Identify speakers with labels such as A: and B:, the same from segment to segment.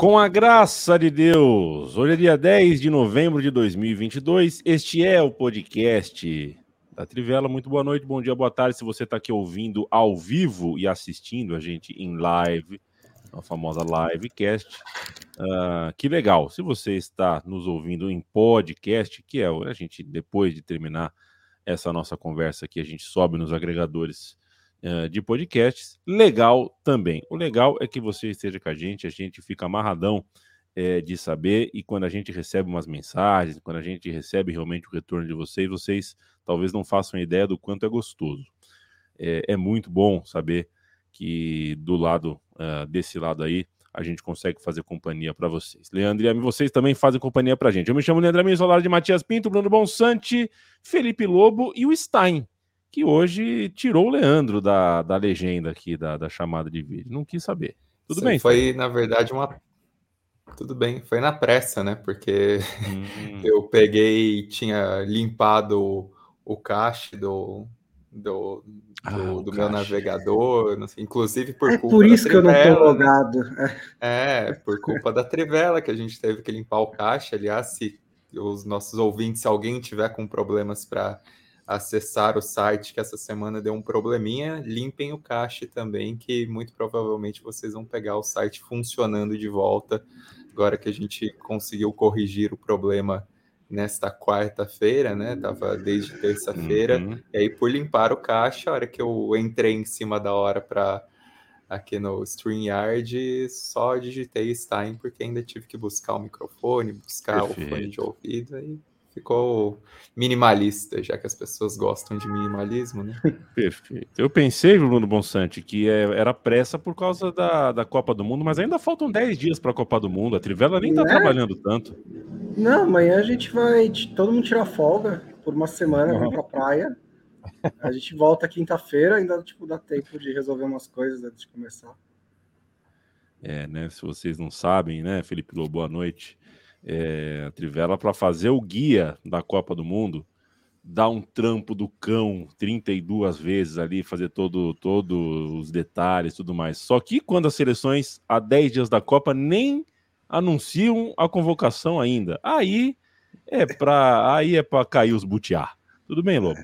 A: Com a graça de Deus, hoje é dia 10 de novembro de 2022. Este é o podcast da Trivela. Muito boa noite, bom dia, boa tarde. Se você está aqui ouvindo ao vivo e assistindo a gente em live, a famosa livecast, uh, que legal. Se você está nos ouvindo em podcast, que é a gente, depois de terminar essa nossa conversa aqui, a gente sobe nos agregadores de podcasts. Legal também. O legal é que você esteja com a gente, a gente fica amarradão é, de saber, e quando a gente recebe umas mensagens, quando a gente recebe realmente o retorno de vocês, vocês talvez não façam ideia do quanto é gostoso. É, é muito bom saber que do lado uh, desse lado aí a gente consegue fazer companhia para vocês. Leandro e vocês também fazem companhia para a gente. Eu me chamo Leandro Amin, sou de Matias Pinto, Bruno Bonsante, Felipe Lobo e o Stein que hoje tirou o Leandro da, da legenda aqui, da, da chamada de vídeo. Não quis saber. Tudo Sim, bem?
B: Foi, na verdade, uma. Tudo bem, foi na pressa, né? Porque hum. eu peguei, tinha limpado o cache do, do, ah, do, do meu navegador, inclusive por
C: é
B: culpa
C: por isso que eu não tô logado.
B: É, por culpa da Trivela que a gente teve que limpar o cache. Aliás, se os nossos ouvintes, se alguém tiver com problemas para acessar o site que essa semana deu um probleminha, limpem o cache também, que muito provavelmente vocês vão pegar o site funcionando de volta, agora que a gente conseguiu corrigir o problema nesta quarta-feira, né? Tava desde terça-feira. Uhum. E aí, por limpar o cache, a hora que eu entrei em cima da hora para aqui no StreamYard, só digitei Stein, porque ainda tive que buscar o microfone, buscar Perfeito. o fone de ouvido. Aí ficou minimalista, já que as pessoas gostam de minimalismo, né?
A: Perfeito. Eu pensei, Bruno Bonsante, que é, era pressa por causa da, da Copa do Mundo, mas ainda faltam 10 dias para a Copa do Mundo. A Trivela nem está né? trabalhando tanto.
C: Não, amanhã a gente vai todo mundo tirar folga por uma semana, uhum. para a praia. A gente volta quinta-feira, ainda tipo, dá tempo de resolver umas coisas antes de começar.
A: É, né? Se vocês não sabem, né, Felipe Lobo, boa noite é, Trivela para fazer o guia da Copa do Mundo, dar um trampo do cão 32 vezes ali, fazer todo, todo os detalhes tudo mais. Só que quando as seleções, há 10 dias da Copa, nem anunciam a convocação ainda. Aí é para aí é para cair os butiá. Tudo bem, Lobo?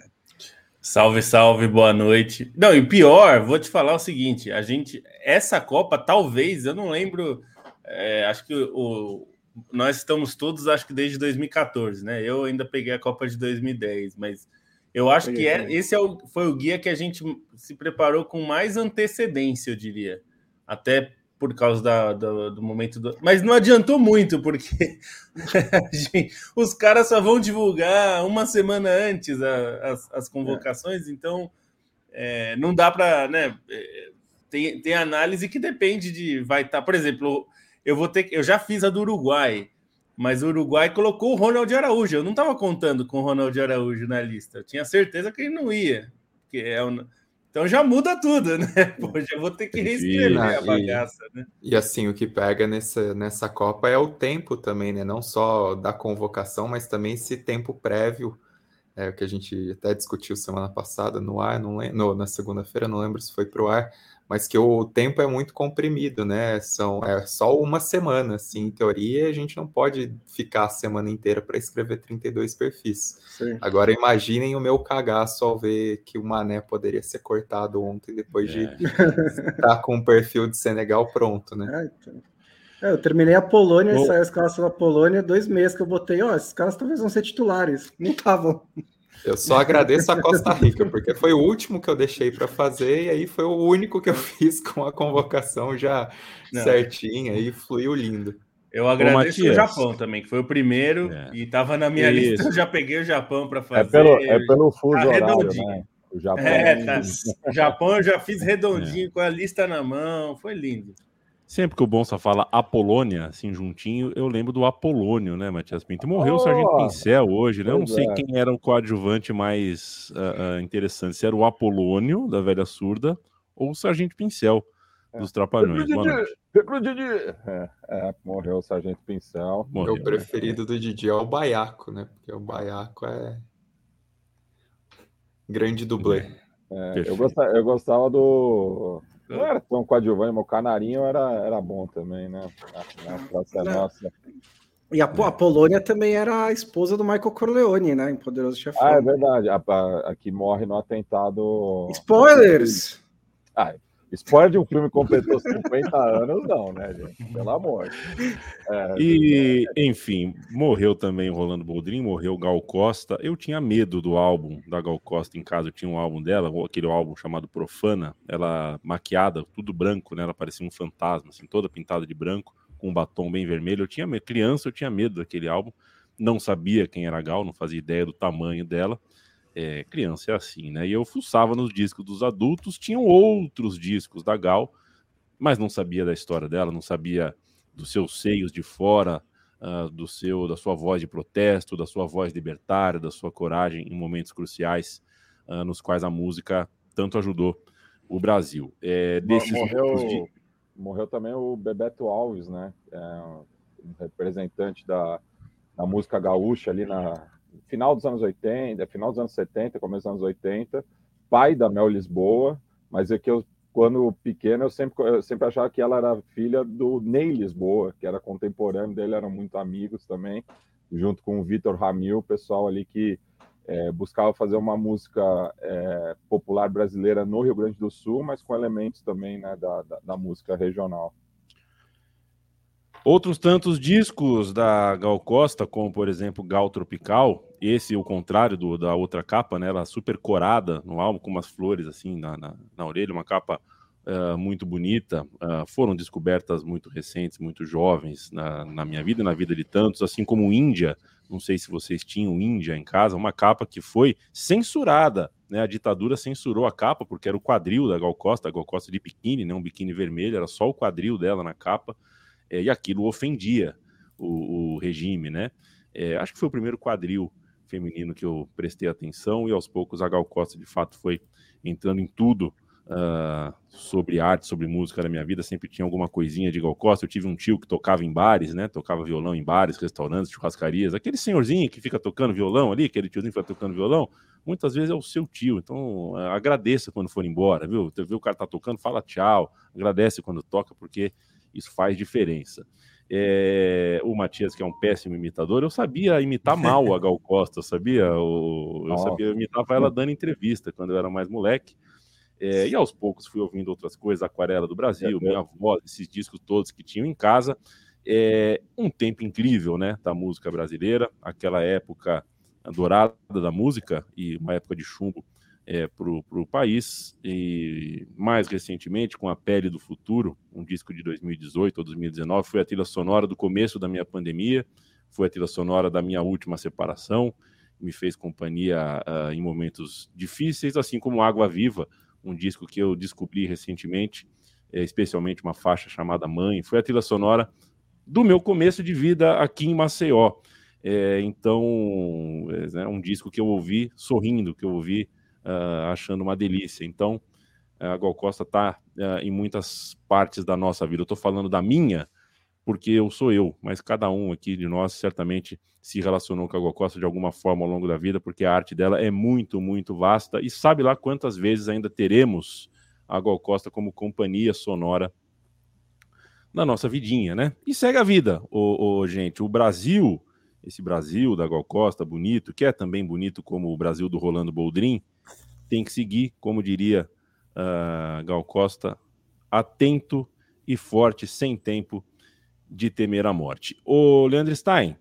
D: Salve, salve, boa noite. Não, e pior, vou te falar o seguinte: a gente, essa Copa, talvez, eu não lembro, é, acho que o, nós estamos todos, acho que desde 2014, né? Eu ainda peguei a Copa de 2010, mas eu acho que é, esse é o, foi o guia que a gente se preparou com mais antecedência, eu diria. Até por causa da, do, do, momento do. Mas não adiantou muito, porque os caras só vão divulgar uma semana antes a, as, as, convocações, é. então é, não dá para. Né, é, tem, tem análise que depende de. Vai estar, tá, por exemplo, eu vou ter eu já fiz a do Uruguai, mas o Uruguai colocou o Ronald Araújo. Eu não estava contando com o Ronald Araújo na lista. Eu tinha certeza que ele não ia. Que é um... Então já muda tudo, né? Pô, já vou ter que reescrever a bagaça,
B: e, né? E assim, o que pega nessa, nessa Copa é o tempo também, né? Não só da convocação, mas também esse tempo prévio, é, que a gente até discutiu semana passada no ar, não lembro, na segunda-feira, não lembro se foi para o ar, mas que o tempo é muito comprimido, né? São é só uma semana, assim, em teoria, a gente não pode ficar a semana inteira para escrever 32 perfis. Sim. Agora imaginem o meu cagaço ao ver que o Mané poderia ser cortado ontem depois é. de estar com o perfil de Senegal pronto, né? É, então.
C: é, eu terminei a Polônia, Bom... saiu a escalação da Polônia, dois meses que eu botei, ó, esses caras talvez vão ser titulares. Não estavam.
B: Eu só agradeço a Costa Rica, porque foi o último que eu deixei para fazer, e aí foi o único que eu fiz com a convocação já Não. certinha, e fluiu lindo.
D: Eu agradeço Ô, o Japão também, que foi o primeiro, é. e estava na minha Isso. lista, eu já peguei o Japão para fazer.
E: É pelo, é pelo fuso tá horário, né?
D: O Japão, é, tá. o Japão eu já fiz redondinho, é. com a lista na mão, foi lindo.
A: Sempre que o Bonsa fala Apolônia, assim, juntinho, eu lembro do Apolônio, né, Matias Pinto? Morreu oh, o Sargento Pincel hoje, né? Eu não sei é. quem era o coadjuvante mais uh, uh, interessante, se era o Apolônio, da velha surda, ou o Sargento Pincel, é. dos Trapalhões.
E: Pedro Didi! É, é, morreu o Sargento Pincel.
B: Morreu, Meu preferido né? do Didi é o Baiaco, né? Porque o Baiaco é grande dublê.
E: É, eu, gostava, eu gostava do Não era tão coadjuvante, mas o Canarinho era, era bom também, né? Na, Praça Nossa.
C: E a, a, Polônia também era a esposa do Michael Corleone, né? Em Poderoso Chefão.
E: Ah, é verdade. A, a, a que morre no atentado.
C: Spoilers!
E: Ah, spoiler de um filme que completou 50 anos, não, né, gente? Pelo amor.
A: É, e, enfim, morreu também o Rolando Boldrin, morreu Gal Costa. Eu tinha medo do álbum da Gal Costa em casa. Eu tinha um álbum dela, aquele álbum chamado Profana. Ela maquiada, tudo branco, né? Ela parecia um fantasma, assim, toda pintada de branco com um batom bem vermelho. Eu tinha criança, eu tinha medo daquele álbum. Não sabia quem era a Gal, não fazia ideia do tamanho dela. É, criança é assim, né? E eu fuçava nos discos dos adultos, tinham outros discos da Gal, mas não sabia da história dela, não sabia dos seus seios de fora, uh, do seu, da sua voz de protesto, da sua voz libertária, da sua coragem em momentos cruciais uh, nos quais a música tanto ajudou o Brasil. É,
E: desses morreu, de morreu também o Bebeto Alves, né? É um representante da, da música gaúcha ali na final dos anos 80, final dos anos 70, começo dos anos 80, pai da Mel Lisboa, mas é que eu quando pequeno eu sempre eu sempre achava que ela era filha do Ney Lisboa, que era contemporâneo dele, eram muito amigos também, junto com o Vitor Ramil, o pessoal ali que é, buscava fazer uma música é, popular brasileira no Rio Grande do Sul, mas com elementos também né, da, da, da, música regional.
A: Outros tantos discos da Gal Costa, como por exemplo Gal Tropical, esse o contrário do, da outra capa, né, ela super corada no álbum, com umas flores assim na, na, na orelha, uma capa uh, muito bonita, uh, foram descobertas muito recentes, muito jovens na, na minha vida na vida de tantos, assim como Índia, não sei se vocês tinham Índia em casa, uma capa que foi censurada. Né? A ditadura censurou a capa porque era o quadril da Gal Costa, a Gal Costa de biquíni, né? um biquíni vermelho, era só o quadril dela na capa, é, e aquilo ofendia o, o regime. Né? É, acho que foi o primeiro quadril feminino que eu prestei atenção, e aos poucos a Gal Costa de fato foi entrando em tudo uh, sobre arte, sobre música na minha vida, sempre tinha alguma coisinha de Gal Costa. Eu tive um tio que tocava em bares, né? Tocava violão em bares, restaurantes, churrascarias. Aquele senhorzinho que fica tocando violão ali, aquele tiozinho que fica tocando violão, muitas vezes é o seu tio. Então, agradeça quando for embora, viu? Você vê o cara tá tocando, fala tchau, agradece quando toca, porque isso faz diferença. É, o Matias, que é um péssimo imitador, eu sabia imitar mal a Gal Costa, sabia? Eu, eu sabia, eu imitava ela dando entrevista quando eu era mais moleque. É, e aos poucos fui ouvindo outras coisas, Aquarela do Brasil, Minha Voz, esses discos todos que tinham em casa. É, um tempo incrível, né, da música brasileira, aquela época dourada da música e uma época de chumbo é, para o país. E mais recentemente, com A Pele do Futuro, um disco de 2018 ou 2019, foi a trilha sonora do começo da minha pandemia, foi a trilha sonora da minha última separação, me fez companhia uh, em momentos difíceis, assim como Água Viva, um disco que eu descobri recentemente, é, especialmente uma faixa chamada Mãe, foi a trilha sonora do meu começo de vida aqui em Maceió. É, então, é um disco que eu ouvi sorrindo, que eu ouvi uh, achando uma delícia. Então, a Gal Costa está uh, ah, em muitas partes da nossa vida. Eu estou falando da minha, porque eu sou eu, mas cada um aqui de nós certamente se relacionou com a Gal Costa de alguma forma ao longo da vida, porque a arte dela é muito, muito vasta e sabe lá quantas vezes ainda teremos a Gal Costa como companhia sonora na nossa vidinha, né? E segue a vida, ô, ô, gente. O Brasil, esse Brasil da Gal Costa, bonito, que é também bonito como o Brasil do Rolando Boldrin, tem que seguir, como diria uh, Gal Costa, atento e forte, sem tempo de temer a morte. O Leandro Stein,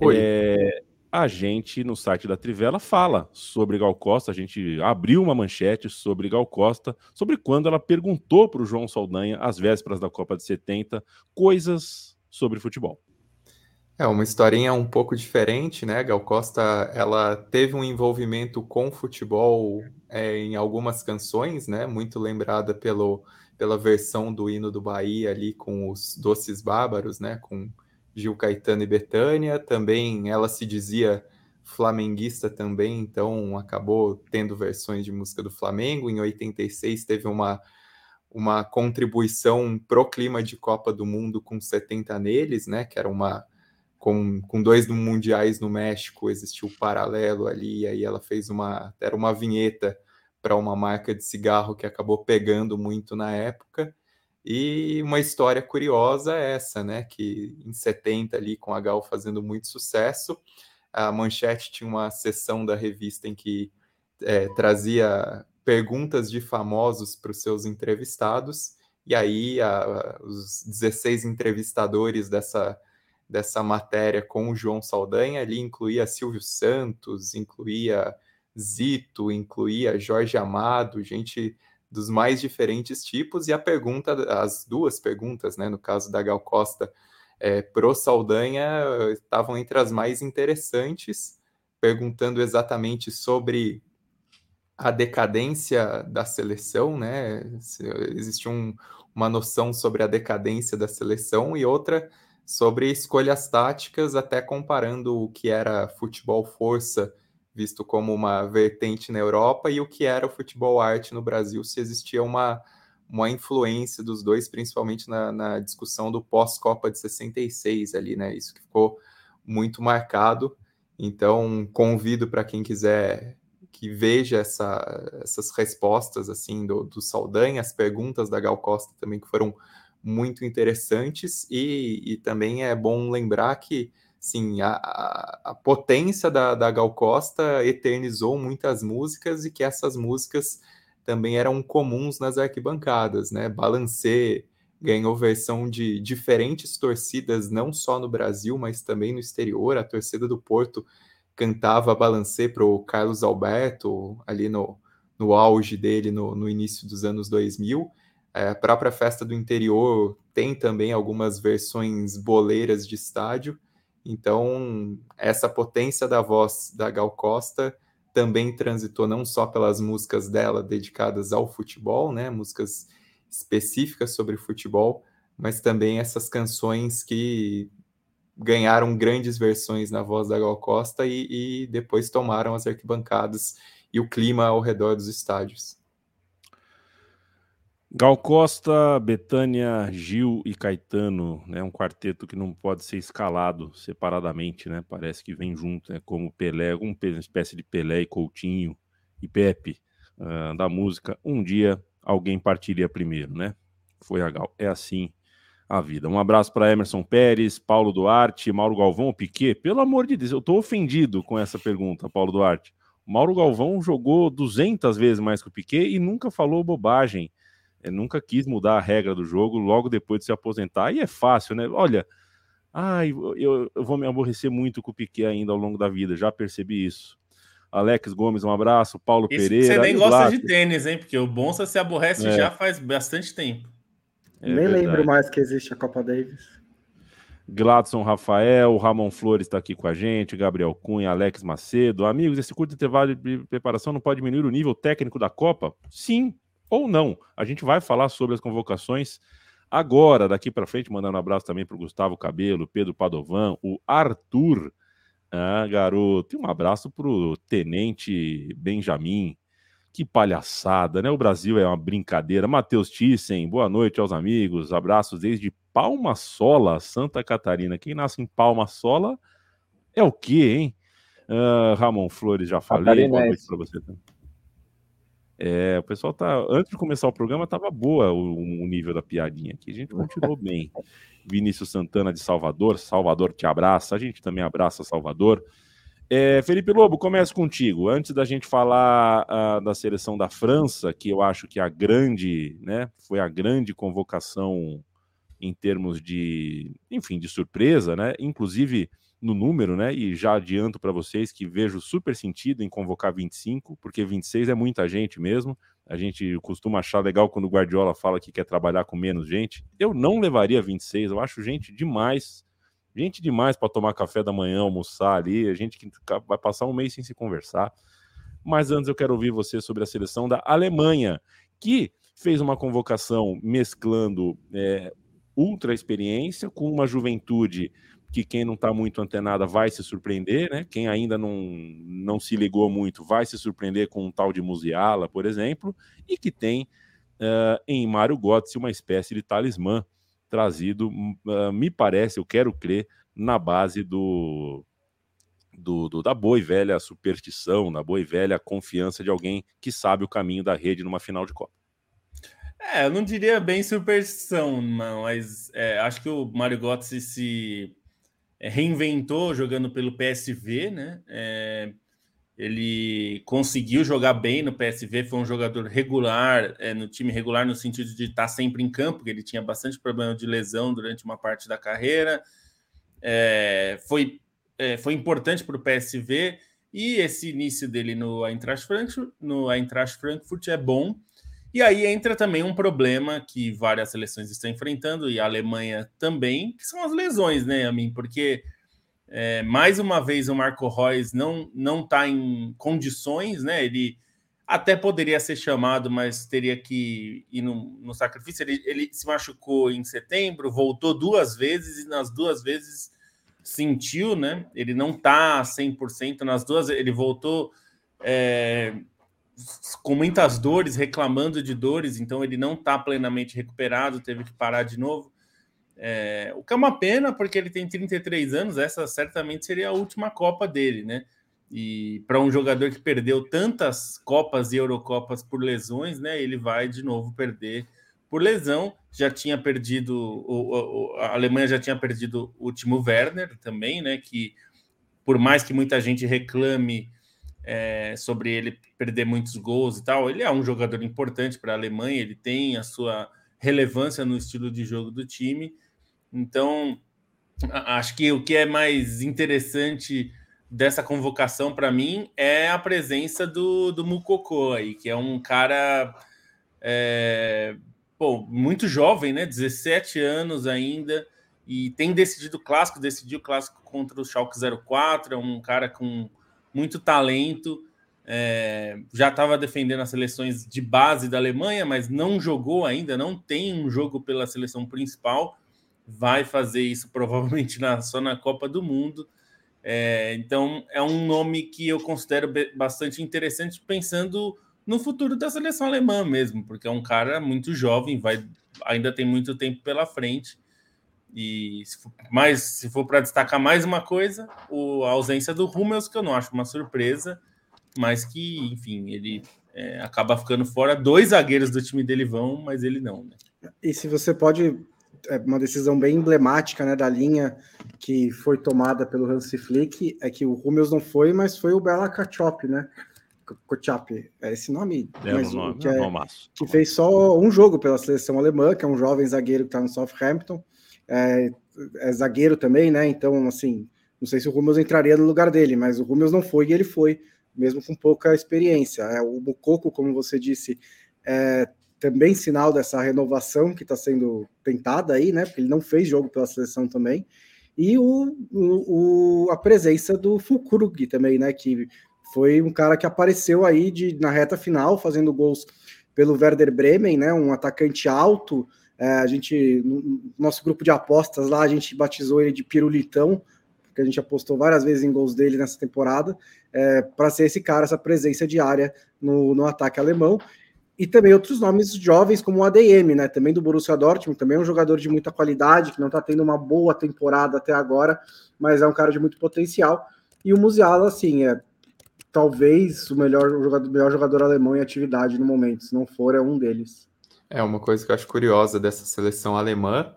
A: Oi. É, a gente no site da Trivela fala sobre Gal Costa, a gente abriu uma manchete sobre Gal Costa, sobre quando ela perguntou para o João Saldanha, às vésperas da Copa de 70, coisas sobre futebol.
B: É uma historinha um pouco diferente, né? Gal Costa, ela teve um envolvimento com futebol é, em algumas canções, né? Muito lembrada pelo pela versão do hino do Bahia ali com os Doces Bárbaros, né? Com Gil Caetano e Betânia. Também ela se dizia flamenguista também, então acabou tendo versões de música do Flamengo. Em 86 teve uma uma contribuição pro clima de Copa do Mundo com 70 neles, né? Que era uma com, com dois mundiais no México, existiu um paralelo ali, aí ela fez uma era uma vinheta para uma marca de cigarro que acabou pegando muito na época. E uma história curiosa é essa, né? Que em 70 ali com a Gal fazendo muito sucesso, a Manchete tinha uma sessão da revista em que é, trazia perguntas de famosos para os seus entrevistados, e aí a, os 16 entrevistadores dessa, dessa matéria com o João Saldanha ali incluía Silvio Santos, incluía Zito, incluía Jorge Amado, gente dos mais diferentes tipos, e a pergunta, as duas perguntas, né, no caso da Gal Costa é, pro Saldanha, estavam entre as mais interessantes, perguntando exatamente sobre a decadência da seleção, né? Existe um, uma noção sobre a decadência da seleção e outra sobre escolhas táticas, até comparando o que era futebol força, visto como uma vertente na Europa, e o que era o futebol arte no Brasil, se existia uma, uma influência dos dois, principalmente na, na discussão do pós-Copa de 66 ali, né? Isso que ficou muito marcado. Então, convido para quem quiser que veja essa, essas respostas assim do, do Saldanha, as perguntas da Gal Costa também que foram muito interessantes e, e também é bom lembrar que sim, a, a, potência da, da Gal Costa eternizou muitas músicas e que essas músicas também eram comuns nas arquibancadas, né? Balancê ganhou versão de diferentes torcidas, não só no Brasil, mas também no exterior. A torcida do Porto cantava Balancê para o Carlos Alberto, ali no, no auge dele, no, no início dos anos 2000. É, a própria Festa do Interior tem também algumas versões boleiras de estádio. Então, essa potência da voz da Gal Costa também transitou não só pelas músicas dela dedicadas ao futebol, né, músicas específicas sobre futebol, mas também essas canções que ganharam grandes versões na voz da Gal Costa e, e depois tomaram as arquibancadas e o clima ao redor dos estádios.
A: Gal Costa, Betânia, Gil e Caetano, né? Um quarteto que não pode ser escalado separadamente, né? Parece que vem junto, né? Como Pelé, uma espécie de Pelé e Coutinho e Pepe uh, da música. Um dia alguém partiria primeiro, né? Foi a Gal. É assim a vida. Um abraço para Emerson Pérez, Paulo Duarte, Mauro Galvão, Piquet. Pelo amor de Deus, eu estou ofendido com essa pergunta, Paulo Duarte. O Mauro Galvão jogou 200 vezes mais que o Piquet e nunca falou bobagem. Ele nunca quis mudar a regra do jogo logo depois de se aposentar. E é fácil, né? Olha, ai, eu, eu vou me aborrecer muito com o Piquet ainda ao longo da vida, já percebi isso. Alex Gomes, um abraço. Paulo Isso Pereira.
D: Você nem gosta de tênis, hein? Porque o Bonsa se aborrece é. já faz bastante tempo.
C: É Nem verdade. lembro mais que existe a Copa Davis.
A: Gladson Rafael, Ramon Flores está aqui com a gente, Gabriel Cunha, Alex Macedo. Amigos, esse curto intervalo de preparação não pode diminuir o nível técnico da Copa? Sim ou não. A gente vai falar sobre as convocações agora, daqui para frente, mandando um abraço também para o Gustavo Cabelo, Pedro Padovan, o Arthur, ah, garoto, e um abraço para o Tenente Benjamin, que palhaçada, né? O Brasil é uma brincadeira. Matheus Thyssen, boa noite aos amigos. Abraços desde Palma Sola, Santa Catarina. Quem nasce em Palma Sola é o quê, hein? Uh, Ramon Flores, já falei. Boa noite para você também. É, o pessoal tá. Antes de começar o programa, tava boa o, o nível da piadinha aqui. A gente continuou bem. Vinícius Santana de Salvador, Salvador te abraça. A gente também abraça Salvador. É, Felipe Lobo, começo contigo. Antes da gente falar uh, da seleção da França, que eu acho que a grande, né, foi a grande convocação em termos de, enfim, de surpresa, né? Inclusive no número, né? E já adianto para vocês que vejo super sentido em convocar 25, porque 26 é muita gente mesmo. A gente costuma achar legal quando o Guardiola fala que quer trabalhar com menos gente. Eu não levaria 26, eu acho gente demais Gente demais para tomar café da manhã, almoçar ali, a gente que vai passar um mês sem se conversar. Mas antes eu quero ouvir você sobre a seleção da Alemanha, que fez uma convocação mesclando é, ultra experiência com uma juventude que quem não está muito antenada vai se surpreender, né? Quem ainda não, não se ligou muito vai se surpreender com um tal de Musiala, por exemplo, e que tem uh, em Mário Götze uma espécie de talismã trazido, uh, me parece, eu quero crer, na base do, do, do, da boa e velha superstição, da boa e velha confiança de alguém que sabe o caminho da rede numa final de Copa.
D: É, eu não diria bem superstição, não, mas é, acho que o Mário Götze se reinventou jogando pelo PSV, né? É, ele conseguiu jogar bem no PSV, foi um jogador regular, é, no time regular, no sentido de estar sempre em campo, porque ele tinha bastante problema de lesão durante uma parte da carreira. É, foi, é, foi importante para o PSV e esse início dele no Eintracht Frankfurt, no Eintracht Frankfurt é bom. E aí entra também um problema que várias seleções estão enfrentando, e a Alemanha também, que são as lesões, né, a mim? Porque é, mais uma vez o Marco Reus não não está em condições, né? Ele até poderia ser chamado, mas teria que ir no, no sacrifício. Ele, ele, se machucou em setembro, voltou duas vezes e nas duas vezes sentiu, né? Ele não tá 100%, nas duas ele voltou é, com muitas dores, reclamando de dores, então ele não está plenamente recuperado, teve que parar de novo. É, o que é uma pena, porque ele tem 33 anos, essa certamente seria a última Copa dele, né? E para um jogador que perdeu tantas Copas e Eurocopas por lesões, né? Ele vai de novo perder por lesão. Já tinha perdido, o, o, a Alemanha já tinha perdido o último Werner também, né? Que por mais que muita gente reclame é, sobre ele perder muitos gols e tal. Ele é um jogador importante para a Alemanha, ele tem a sua relevância no estilo de jogo do time. Então, acho que o que é mais interessante dessa convocação para mim é a presença do, do Mukoko aí, que é um cara é, pô, muito jovem, né? 17 anos ainda, e tem decidido o clássico, decidiu o clássico contra o Schalke 04, é um cara com muito talento. É, já estava defendendo as seleções de base da Alemanha, mas não jogou ainda, não tem um jogo pela seleção principal. Vai fazer isso provavelmente na, só na Copa do Mundo. É, então é um nome que eu considero bastante interessante, pensando no futuro da seleção alemã mesmo, porque é um cara muito jovem, vai ainda tem muito tempo pela frente. E se for, mais, se for para destacar mais uma coisa, o, a ausência do Hummels, que eu não acho uma surpresa, mas que, enfim, ele é, acaba ficando fora. Dois zagueiros do time dele vão, mas ele não. Né?
C: E se você pode, é uma decisão bem emblemática né, da linha que foi tomada pelo Hansi Flick, é que o Hummels não foi, mas foi o Bela Kachop, né? Kochap, é esse nome,
A: é mas, nome
C: que, é, que fez só um jogo pela seleção alemã, que é um jovem zagueiro que está no Southampton é, é, zagueiro também, né? Então, assim, não sei se o Rúmeus entraria no lugar dele, mas o Rúmeus não foi e ele foi, mesmo com pouca experiência. É, o Bucoco, como você disse, é também sinal dessa renovação que está sendo tentada aí, né? Porque ele não fez jogo pela seleção também. E o, o, a presença do Fulkrug também, né? Que foi um cara que apareceu aí de, na reta final, fazendo gols pelo Werder Bremen, né? Um atacante alto, é, a gente, no nosso grupo de apostas lá, a gente batizou ele de Pirulitão, porque a gente apostou várias vezes em gols dele nessa temporada, é, para ser esse cara, essa presença diária no, no ataque alemão. E também outros nomes jovens, como o ADM, né? Também do Borussia Dortmund, também é um jogador de muita qualidade, que não está tendo uma boa temporada até agora, mas é um cara de muito potencial. E o Musiala, assim, é talvez o melhor jogador, melhor jogador alemão em atividade no momento. Se não for, é um deles.
B: É uma coisa que eu acho curiosa dessa seleção alemã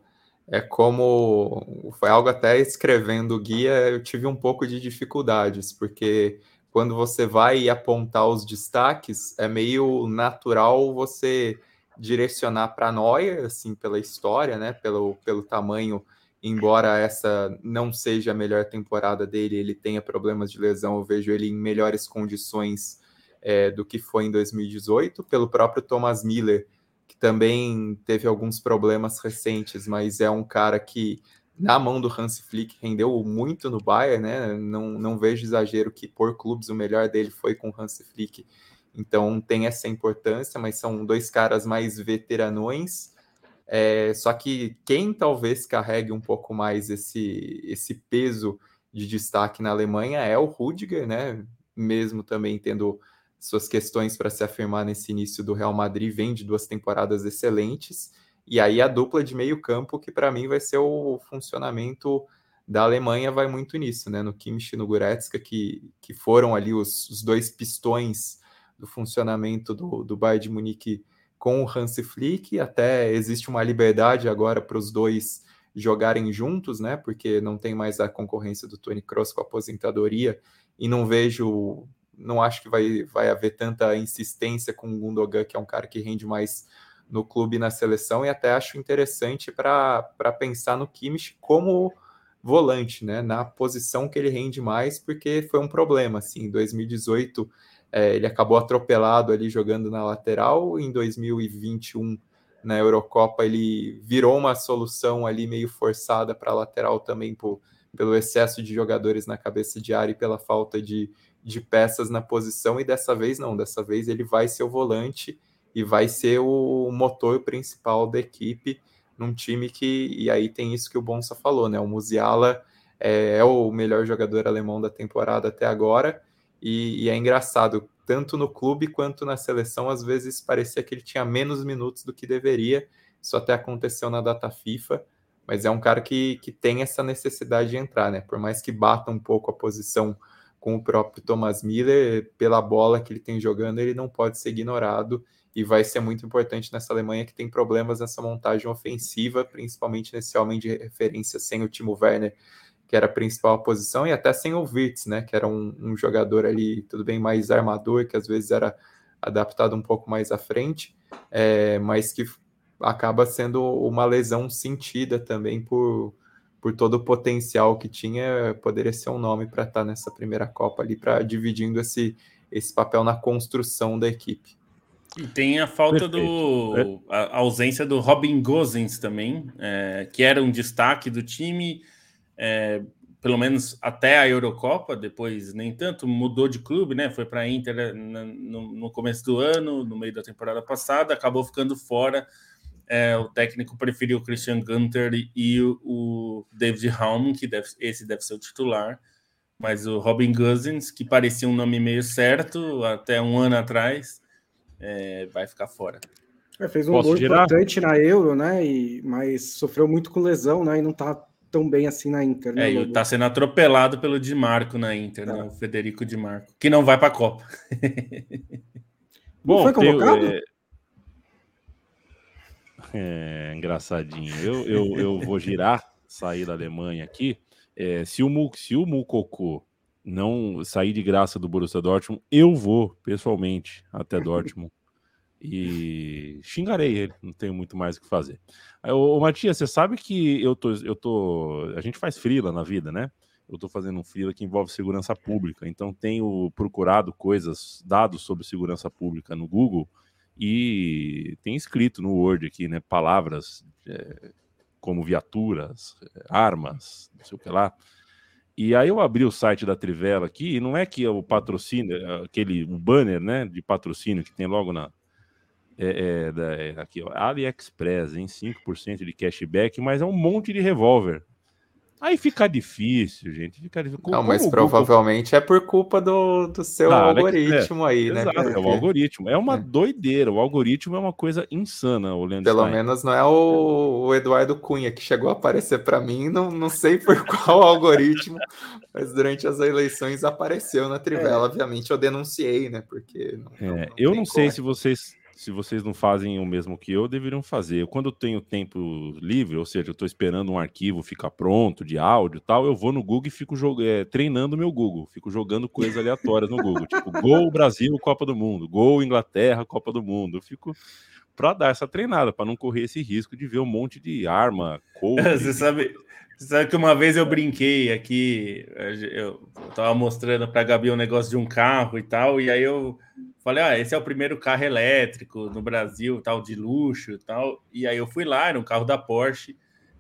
B: é como foi algo até escrevendo o guia, eu tive um pouco de dificuldades, porque quando você vai apontar os destaques, é meio natural você direcionar para Neuer, assim, pela história, né, pelo, pelo tamanho, embora essa não seja a melhor temporada dele, ele tenha problemas de lesão, eu vejo ele em melhores condições é, do que foi em 2018, pelo próprio Thomas Miller, também teve alguns problemas recentes, mas é um cara que, na mão do Hans Flick, rendeu muito no Bayern, né? Não, não vejo exagero que, por clubes, o melhor dele foi com o Hans Flick. Então tem essa importância, mas são dois caras mais veteranões. É, só que quem talvez carregue um pouco mais esse, esse peso de destaque na Alemanha é o Rudiger, né? Mesmo também tendo suas questões para se afirmar nesse início do Real Madrid, vem de duas temporadas excelentes. E aí a dupla de meio campo, que para mim vai ser o funcionamento da Alemanha vai muito nisso, né? No Kimmich e no Goretzka, que, que foram ali os, os dois pistões do funcionamento do, do Bayern de Munique com o Hansi Flick. Até existe uma liberdade agora para os dois jogarem juntos, né? Porque não tem mais a concorrência do Tony Kroos com a aposentadoria e não vejo, não acho que vai, vai haver tanta insistência com o Gundogan, que é um cara que rende mais no clube e na seleção, e até acho interessante para pensar no Kimmich como volante, né? Na posição que ele rende mais, porque foi um problema, assim, em 2018 é, ele acabou atropelado ali jogando na lateral, em 2021 na Eurocopa ele virou uma solução ali meio forçada para lateral também por, pelo excesso de jogadores na cabeça de área e pela falta de, de peças na posição, e dessa vez não, dessa vez ele vai ser o volante e vai ser o motor principal da equipe num time que, e aí tem isso que o Bonsa falou, né? O Musiala é, é o melhor jogador alemão da temporada até agora, e, e, é engraçado, tanto no clube quanto na seleção, às vezes parecia que ele tinha menos minutos do que deveria. Isso até aconteceu na data FIFA, mas é um cara que, que tem essa necessidade de entrar, né? Por mais que bata um pouco a posição com o próprio Thomas Miller, pela bola que ele tem jogando, ele não pode ser ignorado e vai ser muito importante nessa Alemanha que tem problemas nessa montagem ofensiva, principalmente nesse homem de referência sem o Timo Werner, que era a principal posição, e até sem o Wirtz, né, que era um, um, jogador ali, tudo bem, mais armador, que às vezes era adaptado um pouco mais à frente, é, mas que acaba sendo uma lesão sentida também por, por todo o potencial que tinha, poderia ser um nome para estar tá nessa primeira Copa ali, para dividindo esse, esse papel na construção da equipe.
D: E tem a falta Perfeito. do. A ausência do Robin Gosens também, é, que era um destaque do time, é, pelo menos até a Eurocopa, depois nem tanto, mudou de clube, né? Foi para a Inter no, no, começo do ano, no meio da temporada passada, acabou ficando fora. É, o técnico preferiu o Christian Gunter e o, o David Raum, que deve, esse deve ser o titular. Mas o Robin Gosens, que parecia um nome meio certo até um ano atrás, é, vai ficar fora.
C: É, fez um Posso gol girar? importante na Euro, né? E, mas sofreu muito com lesão, né? E não tá tão bem assim na Inter.
D: Né, é, e tá sendo atropelado pelo Di Marco na Inter, né? O Federico Di Marco, que não vai para a Copa.
C: Bom, foi convocado? Tem,
A: é... é... engraçadinho. Eu, eu, eu vou girar, sair da Alemanha aqui. É, se o, se o Mukoko não sair de graça do Borussia Dortmund, eu vou pessoalmente até Dortmund e xingarei ele, não tenho muito mais o que fazer. Ô Matias, você sabe que eu tô, eu tô. A gente faz frila na vida, né? Eu tô fazendo um frila que envolve segurança pública, então tenho procurado coisas, dados sobre segurança pública no Google e tem escrito no Word aqui, né? Palavras é, como viaturas, armas, não sei o que lá. E aí eu abri o site da Trivela aqui, e não é que é o patrocínio, é aquele o banner, né, de patrocínio que tem logo na é, é, é aqui, ó, AliExpress, em 5% de cashback, mas é um monte de revólver. Aí fica difícil, gente. Fica difícil.
B: Não, mas provavelmente é por culpa do, do seu ah, algoritmo é, aí, né?
A: Exato, é o algoritmo. É uma é. doideira. O algoritmo é uma coisa insana, o
B: Leandro Pelo Stein. menos não é o, o, Eduardo Cunha que chegou a aparecer para mim, não, não sei por qual algoritmo, mas durante as eleições apareceu na Trivela. É. Obviamente eu denunciei, né? Porque
A: não, não, não eu não sei se vocês se vocês não fazem o mesmo que eu, deveriam fazer. Quando eu tenho tempo livre, ou seja, eu estou esperando um arquivo ficar pronto de áudio e tal, eu vou no Google e fico é, treinando meu Google, fico jogando coisas aleatórias no Google, tipo Gol Brasil, Copa do Mundo, Gol Inglaterra, Copa do Mundo. Eu fico para dar essa treinada, para não correr esse risco de ver um monte de arma,
D: couro. Você sabe, você sabe que uma vez eu brinquei aqui, eu estava mostrando para a Gabi um negócio de um carro e tal, e aí eu Falei, ah, esse é o primeiro carro elétrico no Brasil, tal, de luxo e tal. E aí eu fui lá, era um carro da Porsche.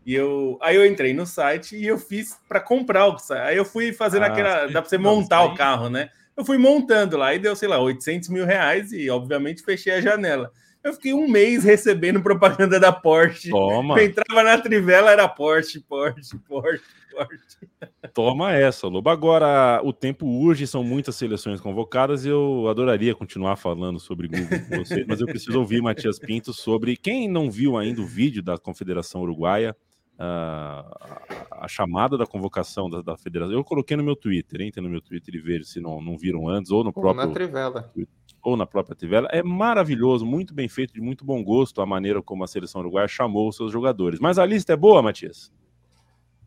D: E eu, aí eu entrei no site e eu fiz para comprar o Aí eu fui fazendo ah, aquela. Dá para você montar o carro, né? Eu fui montando lá e deu, sei lá, 800 mil reais e, obviamente, fechei a janela. Eu fiquei um mês recebendo propaganda da Porsche.
A: Toma.
D: Eu entrava na trivela, era Porsche, Porsche, Porsche, Porsche.
A: Toma essa, Lobo. Agora, o tempo urge, são muitas seleções convocadas e eu adoraria continuar falando sobre Google com você, mas eu preciso ouvir Matias Pinto sobre quem não viu ainda o vídeo da Confederação Uruguaia. a, a, chamada da convocação da, da, federação. Eu coloquei no meu Twitter, entra no meu Twitter e vejo se não, não viram antes, ou no ou próprio.
B: Na Trivela.
A: Ou na própria Trivela. É maravilhoso, muito bem feito, de muito bom gosto a maneira como a seleção uruguaia chamou os seus jogadores. Mas a lista é boa, Matias?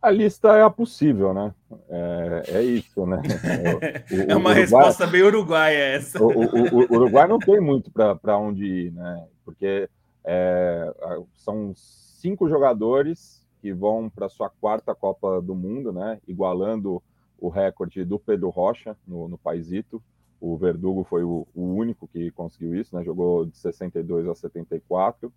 E: A lista é a possível, né? É, é isso, né?
D: O, o, é uma Uruguai, resposta bem uruguaia essa.
E: O, o Uruguai não tem muito para onde ir, né? Porque é, são cinco jogadores que vão para sua quarta Copa do Mundo, né? Igualando o recorde do Pedro Rocha no, no Paisito. O Verdugo foi o, o, único que conseguiu isso, né? Jogou de 62 a 74.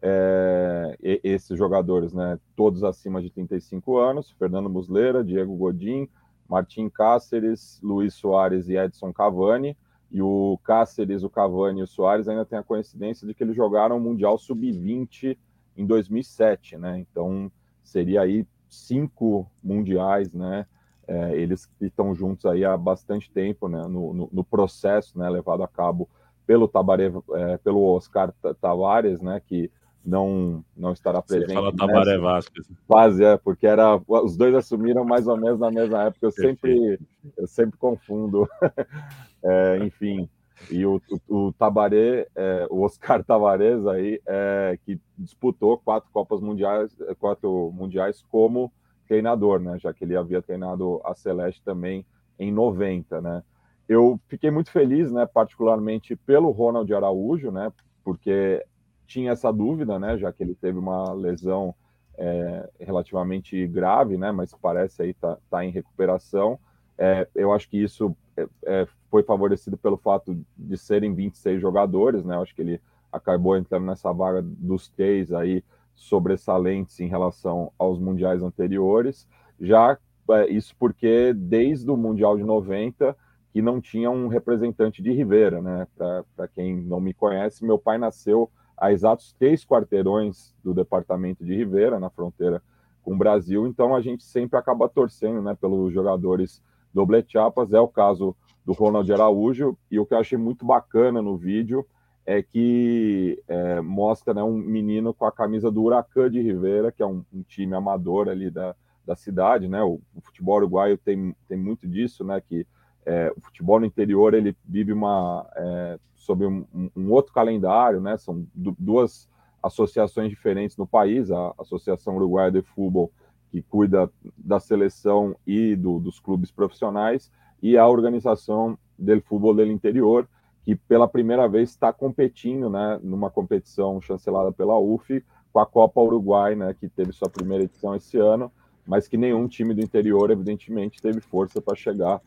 E: É, esses jogadores, né? Todos acima de 35 anos: Fernando Muslera, Diego Godin, Martim Cáceres, Luiz Soares e Edson Cavani. E o Cáceres, o Cavani e o Soares ainda tem a coincidência de que eles jogaram o Mundial Sub-20 em 2007, né? Então seria aí cinco mundiais, né? É, eles estão juntos aí há bastante tempo, né? No, no, no processo, né? Levado a cabo pelo Tabaré, é, pelo Oscar Tavares, né? Que não não estará presente. Você
A: fala Tabaré Vasco.
E: Quase é, porque era os dois assumiram mais ou menos na mesma época. Eu sempre eu sempre confundo. é, enfim, e o, o, o Tabaré, é, o Oscar Tavares aí, é, que disputou quatro Copas Mundiais, quatro mundiais como treinador, né? Já que ele havia treinado a Celeste também em 90, né? Eu fiquei muito feliz, né? Particularmente pelo Ronald Araújo, né? Porque tinha essa dúvida, né? Já que ele teve uma lesão é, relativamente grave, né? Mas parece aí tá, tá em recuperação. É, eu acho que isso é, é foi favorecido pelo fato de serem 26 jogadores, né? Acho que ele acabou entrando nessa vaga dos três aí sobressalentes em relação aos mundiais anteriores. Já é, isso porque desde o Mundial de 90 que não tinha um representante de Rivera, né? Para quem não me conhece, meu pai nasceu a exatos três quarteirões do departamento de Rivera, na fronteira com o Brasil, então a gente sempre acaba torcendo né, pelos jogadores doble chapas. É o caso do Ronald Araújo. E o que eu achei muito bacana no vídeo é que é, mostra né, um menino com a camisa do Huracan de Rivera, que é um, um time amador ali da, da cidade, né? O, o, futebol uruguaio tem, tem muito disso, né? Que é, o futebol no interior ele vive uma é, sob um, um, outro calendário, né? São duas associações diferentes no país, a Associação Uruguaia de Futebol que cuida da seleção e do, dos clubes profissionais e a organização do futebol do interior, que pela primeira vez está competindo, né, numa competição chancelada pela UF, com a Copa Uruguai, né, que teve sua primeira edição esse ano, mas que nenhum time do interior, evidentemente, teve força para chegar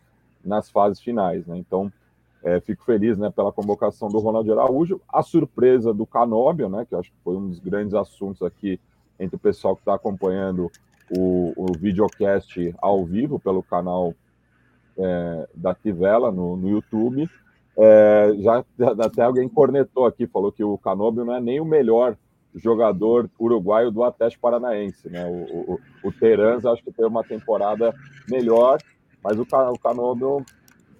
E: nas fases finais, né? Então, é, fico feliz, né, pela convocação do Ronaldo Araújo, a surpresa do Canóbio, né, que acho que foi um dos grandes assuntos aqui entre o pessoal que está acompanhando o, o videocast ao vivo pelo canal é, da Tivela no, no YouTube. É, já até alguém cornetou aqui, falou que o Canobio não é nem o melhor jogador uruguaio do Atlético Paranaense, né? O, o, o Terans acho que teve uma temporada melhor, mas o, o Canobio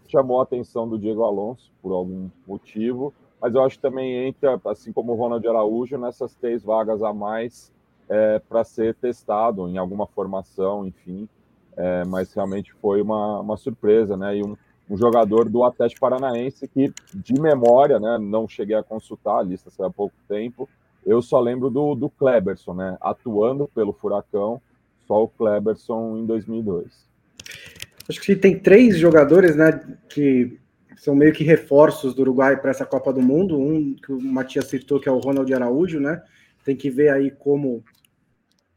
E: chamou a atenção do Diego Alonso por algum motivo, mas eu acho que também entra, assim como o Ronald Araújo, nessas três vagas a mais é, para ser testado em alguma formação, enfim é, mas realmente foi uma, uma surpresa, né? E um, um, jogador do Atlético Paranaense que, de memória, né? Não cheguei a consultar a lista há pouco tempo. Eu só lembro do, do Kleberson, né? Atuando pelo Furacão, só o Kleberson em 2002.
C: Acho que tem três jogadores, né? Que são meio que reforços do Uruguai para essa Copa do Mundo. Um que o Matias citou, que é o Ronald Araújo, né? Tem que ver aí como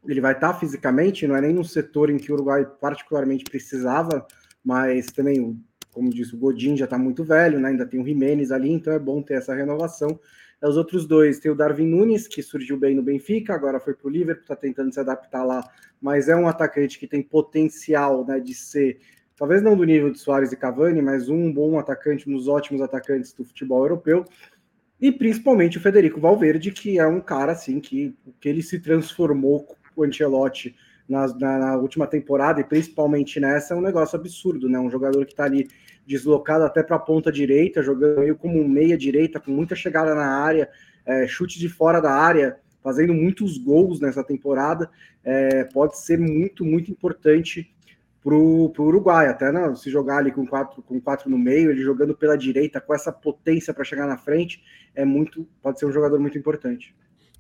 C: ele vai estar fisicamente, não é nem no setor em que o Uruguai particularmente precisava, mas também, como disse, o Godin já está muito velho, né? ainda tem o Jimenez ali, então é bom ter essa renovação. É os outros dois, tem o Darwin Nunes, que surgiu bem no Benfica, agora foi para o Liverpool, está tentando se adaptar lá, mas é um atacante que tem potencial né, de ser, talvez não do nível de Soares e Cavani, mas um bom atacante, um dos ótimos atacantes do futebol europeu. E principalmente o Federico Valverde, que é um cara assim que, que ele se transformou o Ancelotti na, na, na, última temporada e principalmente nessa é um negócio absurdo, né? Um jogador que está ali deslocado até para a ponta direita, jogando meio como um meia direita, com muita chegada na área, é, chute de fora da área, fazendo muitos gols nessa temporada, é, pode ser muito, muito importante para o Uruguai. Até né, se jogar ali com quatro, com quatro no meio, ele jogando pela direita, com essa potência para chegar na frente, é muito, pode ser um jogador muito importante.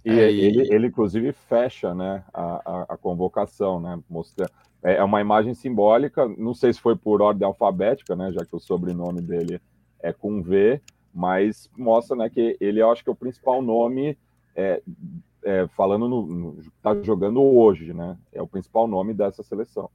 E: E é, ele, ele, inclusive, fecha né, a, a, a convocação, né? Mostra, é, é uma imagem simbólica, não sei se foi por ordem alfabética, né? Já que o sobrenome dele é com V, mas mostra né, que ele eu acho que é o principal nome é, é, falando no, tá jogando hoje, né? É o principal nome dessa seleção.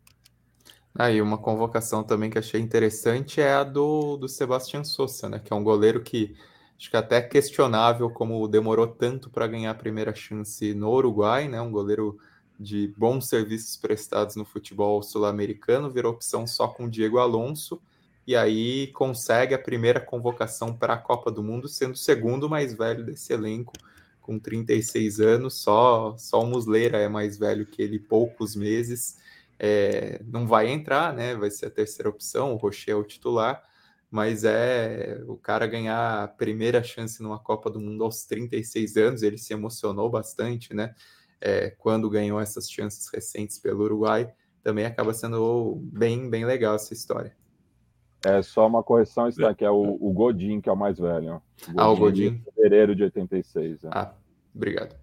B: Aí ah, uma convocação também que achei interessante é a do, do Sebastião Sousa, né? Que é um goleiro que acho que é até questionável como demorou tanto para ganhar a primeira chance no Uruguai, né? Um goleiro de bons serviços prestados no futebol sul-americano, virou opção só com Diego Alonso e aí consegue a primeira convocação para a Copa do Mundo, sendo o segundo mais velho desse elenco, com 36 anos, só, só o Musleira é mais velho que ele poucos meses. É, não vai entrar, né? Vai ser a terceira opção, o Rocher é o titular, mas é o cara ganhar a primeira chance numa Copa do Mundo aos 36 anos, ele se emocionou bastante, né? É, quando ganhou essas chances recentes pelo Uruguai, também acaba sendo bem, bem legal essa história.
E: É só uma correção, isso daqui é o, o Godin, que é o mais velho.
B: Godin, ah, o Godin.
E: Fevereiro de 86. É.
B: Ah, obrigado.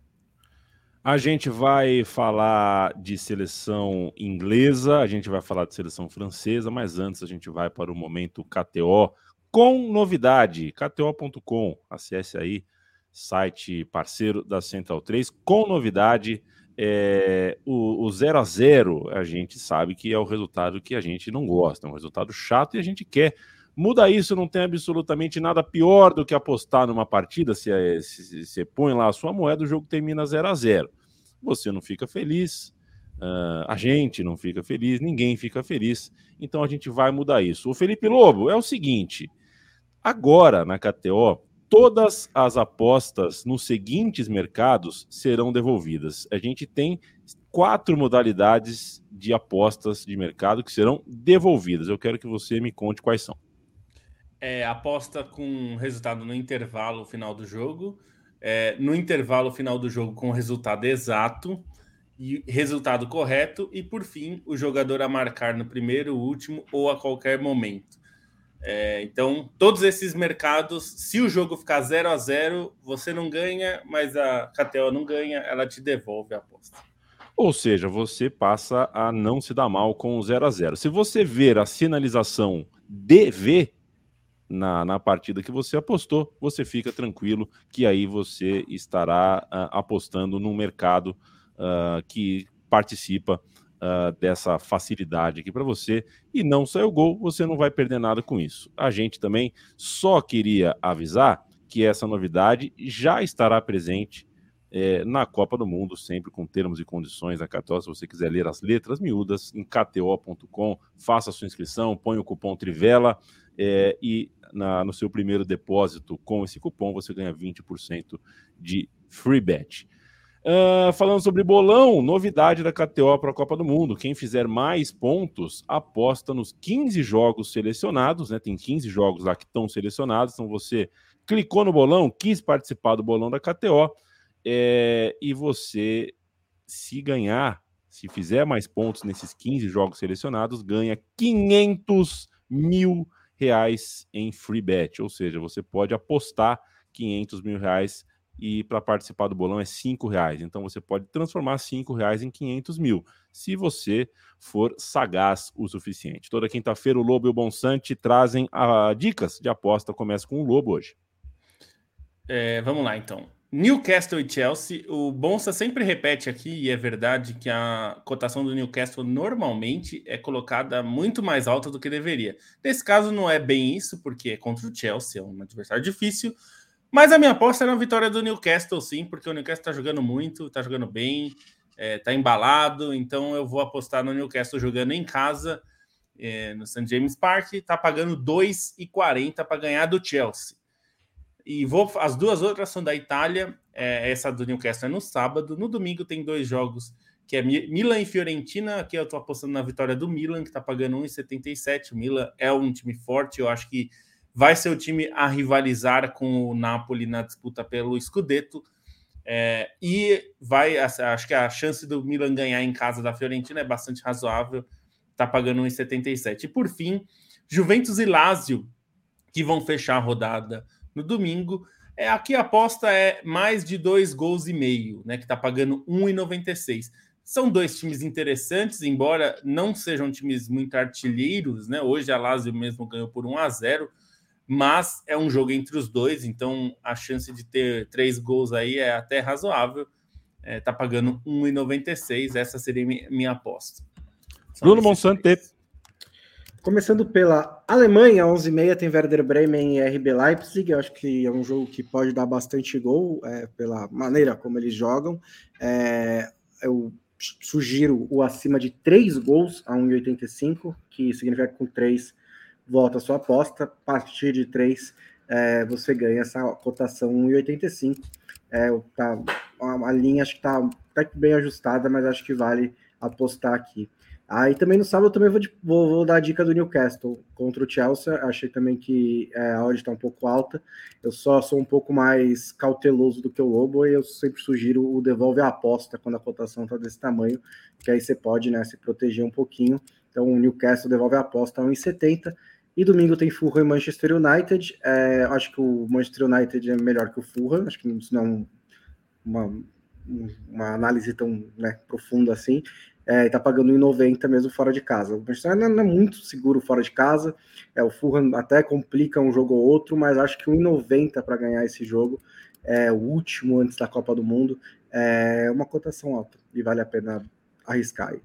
A: A gente vai falar de seleção inglesa, a gente vai falar de seleção francesa, mas antes a gente vai para o momento KTO com novidade. KTO.com, acesse aí, site parceiro da Central 3, com novidade. É, o, o 0 a 0 a gente sabe que é o resultado que a gente não gosta, é um resultado chato e a gente quer. Muda isso, não tem absolutamente nada pior do que apostar numa partida. Se você põe lá a sua moeda, o jogo termina 0 a 0 Você não fica feliz, uh, a gente não fica feliz, ninguém fica feliz. Então a gente vai mudar isso. O Felipe Lobo é o seguinte: agora na KTO todas as apostas nos seguintes mercados serão devolvidas. A gente tem quatro modalidades de apostas de mercado que serão devolvidas. Eu quero que você me conte quais são.
D: É, aposta com resultado no intervalo final do jogo, é, no intervalo final do jogo com resultado exato e resultado correto, e por fim, o jogador a marcar no primeiro, último ou a qualquer momento. É, então, todos esses mercados, se o jogo ficar 0 a 0 você não ganha, mas a KTO não ganha, ela te devolve a aposta.
A: Ou seja, você passa a não se dar mal com o 0 a 0 Se você ver a sinalização DV na, na partida que você apostou, você fica tranquilo que aí você estará uh, apostando num mercado uh, que participa uh, dessa facilidade aqui para você e não saiu gol, você não vai perder nada com isso. A gente também só queria avisar que essa novidade já estará presente é, na Copa do Mundo, sempre com termos e condições da KTO. Se você quiser ler as letras miúdas, em kto.com, faça a sua inscrição, põe o cupom Trivela é, e na, no seu primeiro depósito com esse cupom você ganha 20% de free bet. Uh, falando sobre bolão, novidade da KTO para a Copa do Mundo. Quem fizer mais pontos aposta nos 15 jogos selecionados, né? Tem 15 jogos lá que estão selecionados. Então você clicou no bolão, quis participar do bolão da KTO, é, e você, se ganhar, se fizer mais pontos nesses 15 jogos selecionados, ganha 500 mil reais em free bet. Ou seja, você pode apostar 500 mil reais e para participar do bolão é cinco reais. Então você pode transformar cinco reais em 500 mil, se você for sagaz o suficiente. Toda quinta-feira o Lobo e o Bonsante trazem a, dicas de aposta. Começa com o Lobo hoje.
D: É, vamos lá então. Newcastle e Chelsea. O Bonsa sempre repete aqui, e é verdade, que a cotação do Newcastle normalmente é colocada muito mais alta do que deveria. Nesse caso, não é bem isso, porque é contra o Chelsea, é um adversário difícil, mas a minha aposta era a vitória do Newcastle, sim, porque o Newcastle está jogando muito, está jogando bem, está é, tá embalado, então eu vou apostar no Newcastle jogando em casa, é, no St. James Park, está pagando 2,40 para ganhar do Chelsea. E vou, as duas outras são da Itália, é, essa do Newcastle é no sábado, no domingo tem dois jogos, que é Milan e Fiorentina, aqui eu estou apostando na vitória do Milan, que está pagando 1,77, o Milan é um time forte, eu acho que vai ser o time a rivalizar com o Napoli na disputa pelo Scudetto. É, e vai, acho que a chance do Milan ganhar em casa da Fiorentina é bastante razoável, tá pagando 1,77. E por fim, Juventus e Lazio, que vão fechar a rodada no domingo. É, aqui a aposta é mais de dois gols e meio, né? Que está pagando 1,96. São dois times interessantes, embora não sejam times muito artilheiros, né? Hoje a Lazio mesmo ganhou por 1 a 0 mas é um jogo entre os dois, então a chance de ter três gols aí é até razoável. É, tá pagando 1,96, essa seria minha aposta.
A: São Bruno Monsanto.
C: Começando pela Alemanha, 11h30 tem Werder Bremen e RB Leipzig. Eu acho que é um jogo que pode dar bastante gol é, pela maneira como eles jogam. É, eu sugiro o acima de 3 gols a 1,85, que significa que com 3 volta a sua aposta. A partir de 3 é, você ganha essa cotação 1,85. É, tá, a, linha acho que está tá bem ajustada, mas acho que vale apostar aqui. Aí também no sábado também vou, vou, vou, dar a dica do Newcastle contra o Chelsea. Achei também que é, a odd está um pouco alta. Eu só sou um pouco mais cauteloso do que o Lobo e eu sempre sugiro o devolve a aposta quando a cotação está desse tamanho, que aí você pode né, se proteger um pouquinho. Então o Newcastle devolve a aposta a 1,70. E domingo tem Fulham e Manchester United. É, acho que o Manchester United é melhor que o Fulham. Acho que isso não é uma, uma análise tão né, profunda assim é, tá pagando em 90 mesmo fora de casa. O Manchester não é muito seguro fora de casa. É, o Fulham até complica um jogo ou outro, mas acho que 1,90 para ganhar esse jogo é o último antes da Copa do Mundo. É uma cotação alta e vale a pena arriscar aí.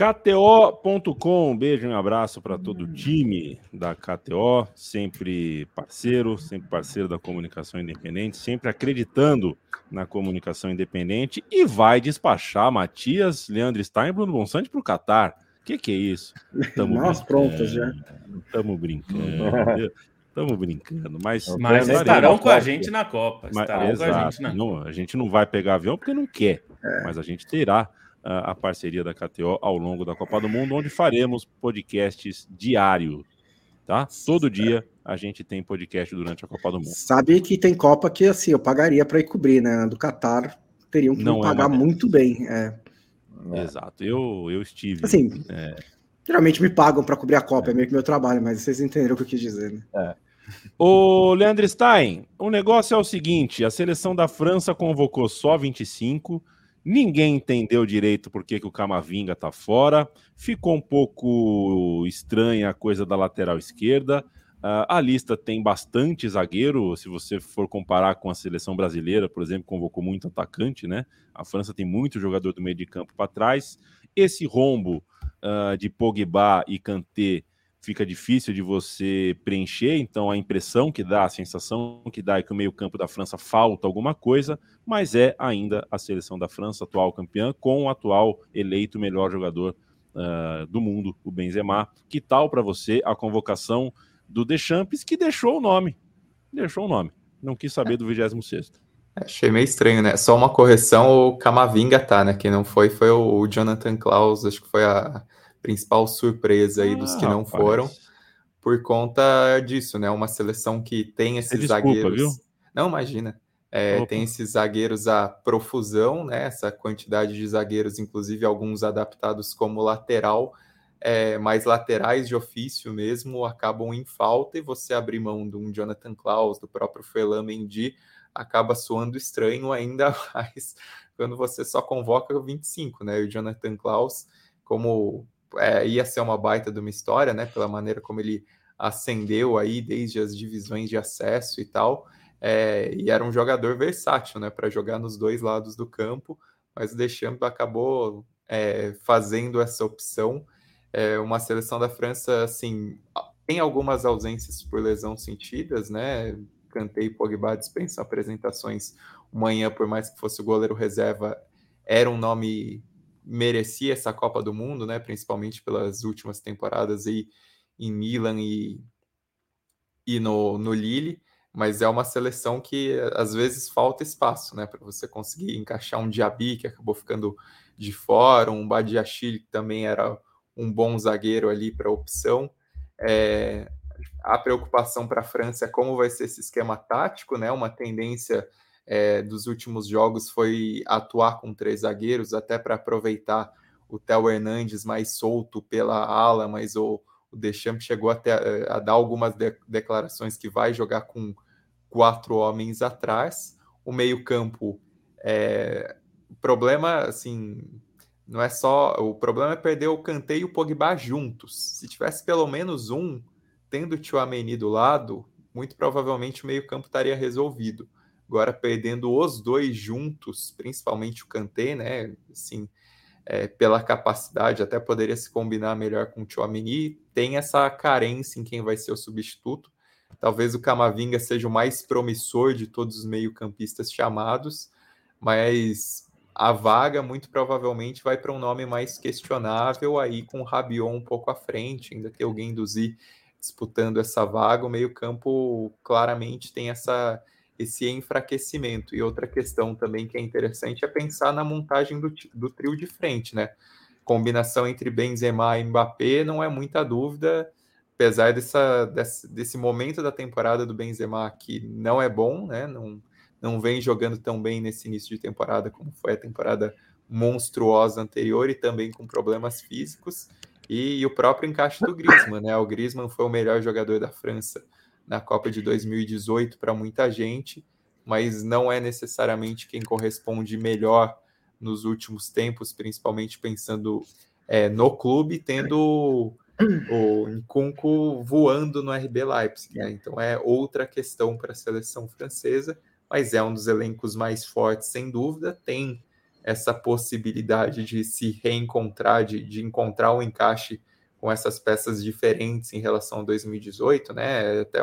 A: KTO.com, um beijo e um abraço para todo o time da KTO, sempre parceiro, sempre parceiro da comunicação independente, sempre acreditando na comunicação independente e vai despachar Matias, Leandro Stein e Bruno Bonsante para o Catar. O que, que é isso?
C: Estamos Nós prontas já.
A: Estamos brincando. Estamos brincando, mas,
D: mas estarão com a gente na Copa. Estarão
A: mas, exato, a gente na... Não, a gente não vai pegar avião porque não quer, é. mas a gente terá a parceria da KTO ao longo da Copa do Mundo, onde faremos podcasts diário, tá? Todo dia a gente tem podcast durante a Copa do Mundo.
C: Sabe que tem Copa que assim eu pagaria para ir cobrir, né? Do Qatar teriam que Não é pagar muito bem. É.
A: Exato. Eu eu estive.
C: Assim. É... Geralmente me pagam para cobrir a Copa, é. é meio que meu trabalho, mas vocês entenderam o que eu quis dizer, né? É.
A: Ô, Leandro Stein, o negócio é o seguinte: a seleção da França convocou só 25 Ninguém entendeu direito por que, que o Camavinga tá fora. Ficou um pouco estranha a coisa da lateral esquerda. Uh, a lista tem bastante zagueiro. Se você for comparar com a seleção brasileira, por exemplo, convocou muito atacante, né? A França tem muito jogador do meio de campo para trás. Esse rombo uh, de Pogba e Kanté fica difícil de você preencher, então a impressão que dá, a sensação que dá é que o meio-campo da França falta alguma coisa, mas é ainda a seleção da França, atual campeã, com o atual eleito melhor jogador uh, do mundo, o Benzema. Que tal para você a convocação do Deschamps, que deixou o nome? Deixou o nome, não quis saber do 26
B: é, Achei meio estranho, né? Só uma correção, o Camavinga tá, né? Quem não foi foi o Jonathan Klaus, acho que foi a principal surpresa aí ah, dos que não rapaz. foram, por conta disso, né? Uma seleção que tem esses desculpa, zagueiros. Viu? Não, imagina. É, tem esses zagueiros a profusão, né? Essa quantidade de zagueiros, inclusive alguns adaptados como lateral, é, mais laterais de ofício mesmo, acabam em falta e você abrir mão de um Jonathan Klaus, do próprio Felan Mendy, acaba soando estranho ainda mais quando você só convoca o 25, né? E o Jonathan Klaus, como é, ia ser uma baita de uma história, né? Pela maneira como ele ascendeu aí desde as divisões de acesso e tal. É, e era um jogador versátil, né? Para jogar nos dois lados do campo, mas o Deschamps acabou é, fazendo essa opção. É, uma seleção da França, assim, tem algumas ausências por lesão sentidas, né? Cantei Pogba dispensam apresentações amanhã, por mais que fosse o goleiro reserva, era um nome merecia essa Copa do Mundo, né? Principalmente pelas últimas temporadas aí em Milan e, e no, no Lille, mas é uma seleção que às vezes falta espaço, né? Para você conseguir encaixar um Diaby que acabou ficando de fora, um Badiachile que também era um bom zagueiro ali para opção. É, a preocupação para a França é como vai ser esse esquema tático, né? Uma tendência é, dos últimos jogos foi atuar com três zagueiros, até para aproveitar o Theo Hernandes mais solto pela ala, mas o, o Deschamps chegou até a, a dar algumas de, declarações que vai jogar com quatro homens atrás. O meio-campo é, problema, assim, não é só. O problema é perder o Kanté e o Pogba juntos. Se tivesse pelo menos um, tendo o Tchouameni do lado, muito provavelmente o meio-campo estaria resolvido. Agora, perdendo os dois juntos, principalmente o Kanté, né? Assim, é, pela capacidade, até poderia se combinar melhor com o Tchouameni. Tem essa carência em quem vai ser o substituto. Talvez o Camavinga seja o mais promissor de todos os meio-campistas chamados, mas a vaga muito provavelmente vai para um nome mais questionável aí com o Rabiot um pouco à frente, ainda tem alguém do Z disputando essa vaga, o meio-campo claramente tem essa esse enfraquecimento. E outra questão também que é interessante é pensar na montagem do, do trio de frente, né? Combinação entre Benzema e Mbappé não é muita dúvida, apesar dessa, desse, desse momento da temporada do Benzema que não é bom, né? Não, não vem jogando tão bem nesse início de temporada como foi a temporada monstruosa anterior e também com problemas físicos. E, e o próprio encaixe do Griezmann, né? O Griezmann foi o melhor jogador da França na Copa de 2018 para muita gente, mas não é necessariamente quem corresponde melhor nos últimos tempos, principalmente pensando é, no clube, tendo o Nkunku voando no RB Leipzig. Né? Então é outra questão para a seleção francesa mas é um dos elencos mais fortes, sem dúvida. Tem essa possibilidade de se reencontrar, de, de encontrar um encaixe com essas peças diferentes em relação a 2018, né? Até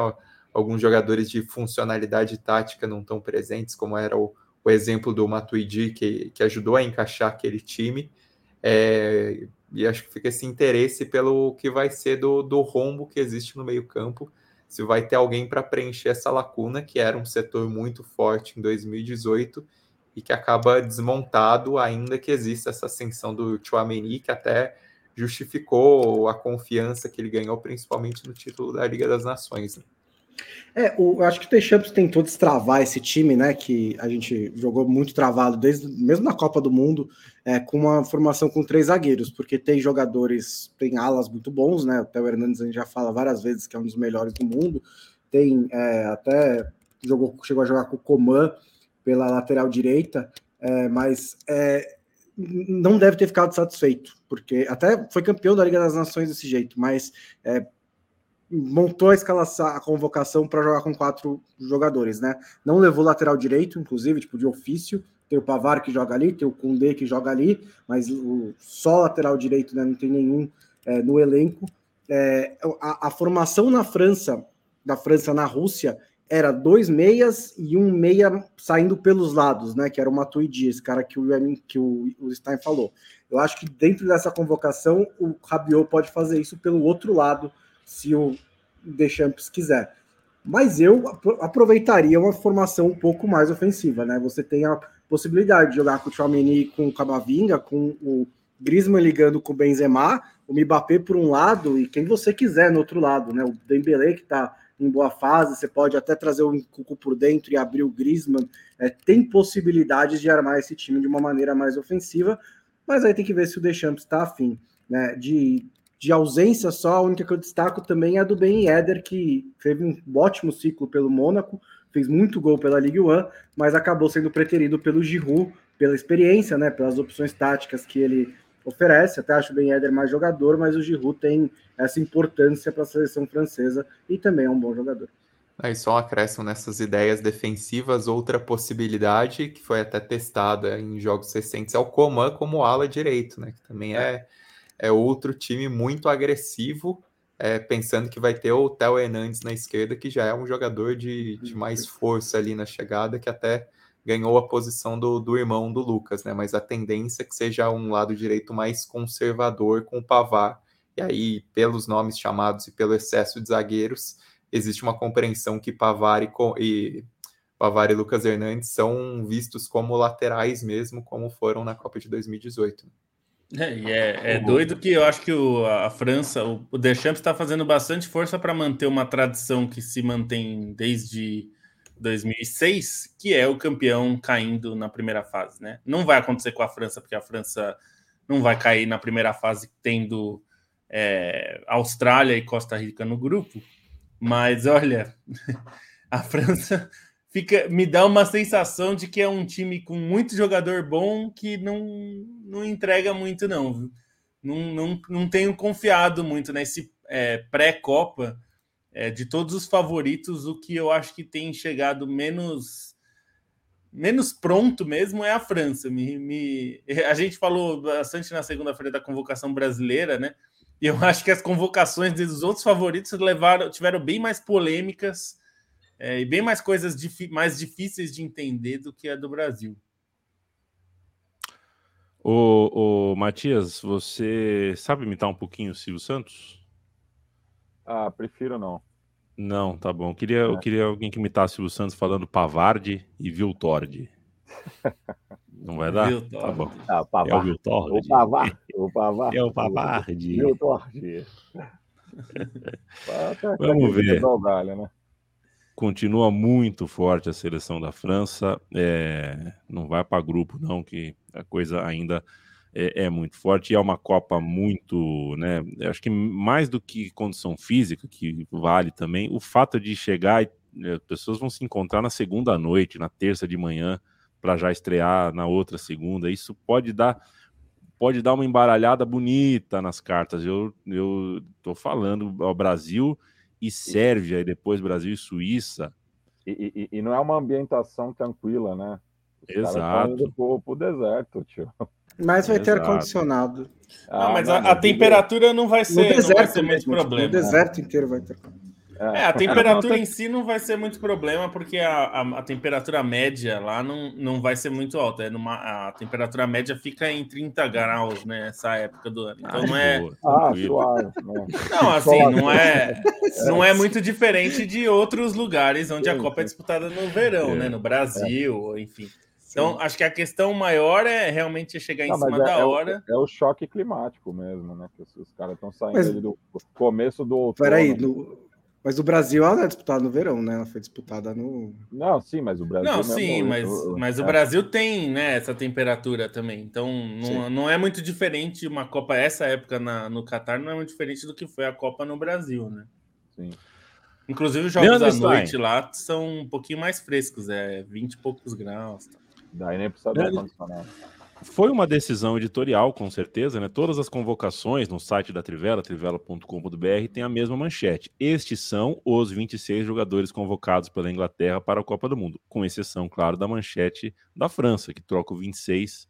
B: alguns jogadores de funcionalidade tática não estão presentes, como era o, o exemplo do Matuidi, que, que ajudou a encaixar aquele time. É, e acho que fica esse interesse pelo que vai ser do, do rombo que existe no meio-campo se vai ter alguém para preencher essa lacuna, que era um setor muito forte em 2018 e que acaba desmontado, ainda que exista essa ascensão do Chouameni, que até justificou a confiança que ele ganhou, principalmente no título da Liga das Nações. Né?
C: É, o, eu acho que o Deschamps tentou destravar esse time, né? Que a gente jogou muito travado, desde mesmo na Copa do Mundo, é, com uma formação com três zagueiros, porque tem jogadores, tem alas muito bons, né? O Theo Hernandes a gente já fala várias vezes que é um dos melhores do mundo. Tem é, até jogou, chegou a jogar com o Coman pela lateral direita, é, mas é, não deve ter ficado satisfeito, porque até foi campeão da Liga das Nações desse jeito, mas é, montou a escalação, a convocação para jogar com quatro jogadores, né? Não levou lateral direito, inclusive, tipo, de ofício. Tem o Pavar que joga ali, tem o Koundé que joga ali, mas o, só lateral direito, né? Não tem nenhum é, no elenco. É, a, a, formação na França, da França na Rússia, era dois meias e um meia saindo pelos lados, né? Que era o Matuidi, esse cara que o, que o, o Stein falou. Eu acho que dentro dessa convocação, o Rabiot pode fazer isso pelo outro lado, se o Deschamps quiser. Mas eu aproveitaria uma formação um pouco mais ofensiva, né? Você tem a possibilidade de jogar com o Chouameni com o Camavinga, com o Griezmann ligando com o Benzema, o Mbappé por um lado e quem você quiser no outro lado, né? O Dembélé que está em boa fase, você pode até trazer o Cucu por dentro e abrir o Griezmann. É, tem possibilidades de armar esse time de uma maneira mais ofensiva, mas aí tem que ver se o Deschamps está afim, né? De de ausência só, a única que eu destaco também é a do Ben Eder, que teve um ótimo ciclo pelo Mônaco, fez muito gol pela Ligue 1, mas acabou sendo preterido pelo Giroud, pela experiência, né, pelas opções táticas que ele oferece. Até acho o Ben Eder mais jogador, mas o Giroud tem essa importância para a seleção francesa e também é um bom jogador.
B: Aí só acréscimo nessas ideias defensivas, outra possibilidade que foi até testada em jogos recentes é o Coman como ala direito, né? Que também é é outro time muito agressivo, é, pensando que vai ter o Theo Hernandes na esquerda, que já é um jogador de, de mais força ali na chegada, que até ganhou a posição do, do irmão do Lucas, né? Mas a tendência é que seja um lado direito mais conservador com o Pavar. E aí, pelos nomes chamados e pelo excesso de zagueiros, existe uma compreensão que Pavar e, e Pavar e Lucas Hernandes são vistos como laterais mesmo, como foram na Copa de 2018.
D: É, e é, é doido que eu acho que o, a França, o, o Deschamps está fazendo bastante força para manter uma tradição que se mantém desde 2006, que é o campeão caindo na primeira fase, né? Não vai acontecer com a França, porque a França não vai cair na primeira fase tendo é, Austrália e Costa Rica no grupo, mas olha, a França fica me dá uma sensação de que é um time com muito jogador bom que não, não entrega muito, não. Não, não, não tenho confiado muito nesse é, pré-Copa é, de todos os favoritos. O que eu acho que tem chegado menos menos pronto mesmo é a França. Me, me... A gente falou bastante na segunda-feira da convocação brasileira, né? E eu acho que as convocações dos outros favoritos levaram, tiveram bem mais polêmicas é, e bem mais coisas mais difíceis de entender do que a do Brasil.
A: O, o Matias, você sabe imitar um pouquinho o Silvio Santos?
E: Ah, prefiro não.
A: Não, tá bom. Eu queria, é. eu queria alguém que imitasse o Silvio Santos falando Pavarde e Viltord. Não vai dar?
E: Viltord. Tá bom. Ah, Pavar. É o Viltord. O Pavar. O Pavar.
A: É o Pavarde.
E: Viltord.
A: Vamos ver. Né? Continua muito forte a seleção da França. É... Não vai para grupo, não, que a coisa ainda é, é, muito forte e é uma Copa muito, né? Acho que mais do que condição física, que vale também, o fato de chegar e as pessoas vão se encontrar na segunda noite, na terça de manhã, para já estrear na outra segunda. Isso pode dar pode dar uma embaralhada bonita nas cartas. Eu eu tô falando ao Brasil e Sérvia e depois Brasil e Suíça.
E: E, e, e não é uma ambientação tranquila, né?
A: Os Exato.
E: Pro, pro deserto, tio.
C: Mas vai ter ar-condicionado.
D: Ah, mas a, a temperatura não vai ser, no deserto não vai ser muito problema.
C: O deserto inteiro vai ter.
D: É, a temperatura em si não vai ser muito problema, porque a, a, a, temperatura média lá não, não vai ser muito alta. É numa, a temperatura média fica em 30 graus nessa né, época do ano. Então não é.
E: Ah, suave. Né?
D: Não, assim, não é, não é muito diferente de outros lugares onde a Copa é disputada no verão, né? No Brasil, enfim. Então, acho que a questão maior é realmente chegar em cima é, da
E: é
D: hora.
E: O, é o choque climático mesmo, né? Que os, os caras estão saindo mas, do começo do outono.
C: Peraí, do, mas o Brasil ela é disputada no verão, né? Ela foi disputada no.
E: Não, sim, mas o Brasil.
D: Não, sim, mas, mas é. o Brasil tem né, essa temperatura também. Então não, não é muito diferente uma Copa, essa época na, no Catar não é muito diferente do que foi a Copa no Brasil, né? Sim. Inclusive os jogos da noite lá são um pouquinho mais frescos, é 20 e poucos graus. Tá?
E: Daí nem precisa dar condicionado.
A: Foi uma decisão editorial, com certeza, né? Todas as convocações no site da Trivela, trivela.com.br, tem a mesma manchete. Estes são os 26 jogadores convocados pela Inglaterra para a Copa do Mundo, com exceção, claro, da manchete da França, que troca o 26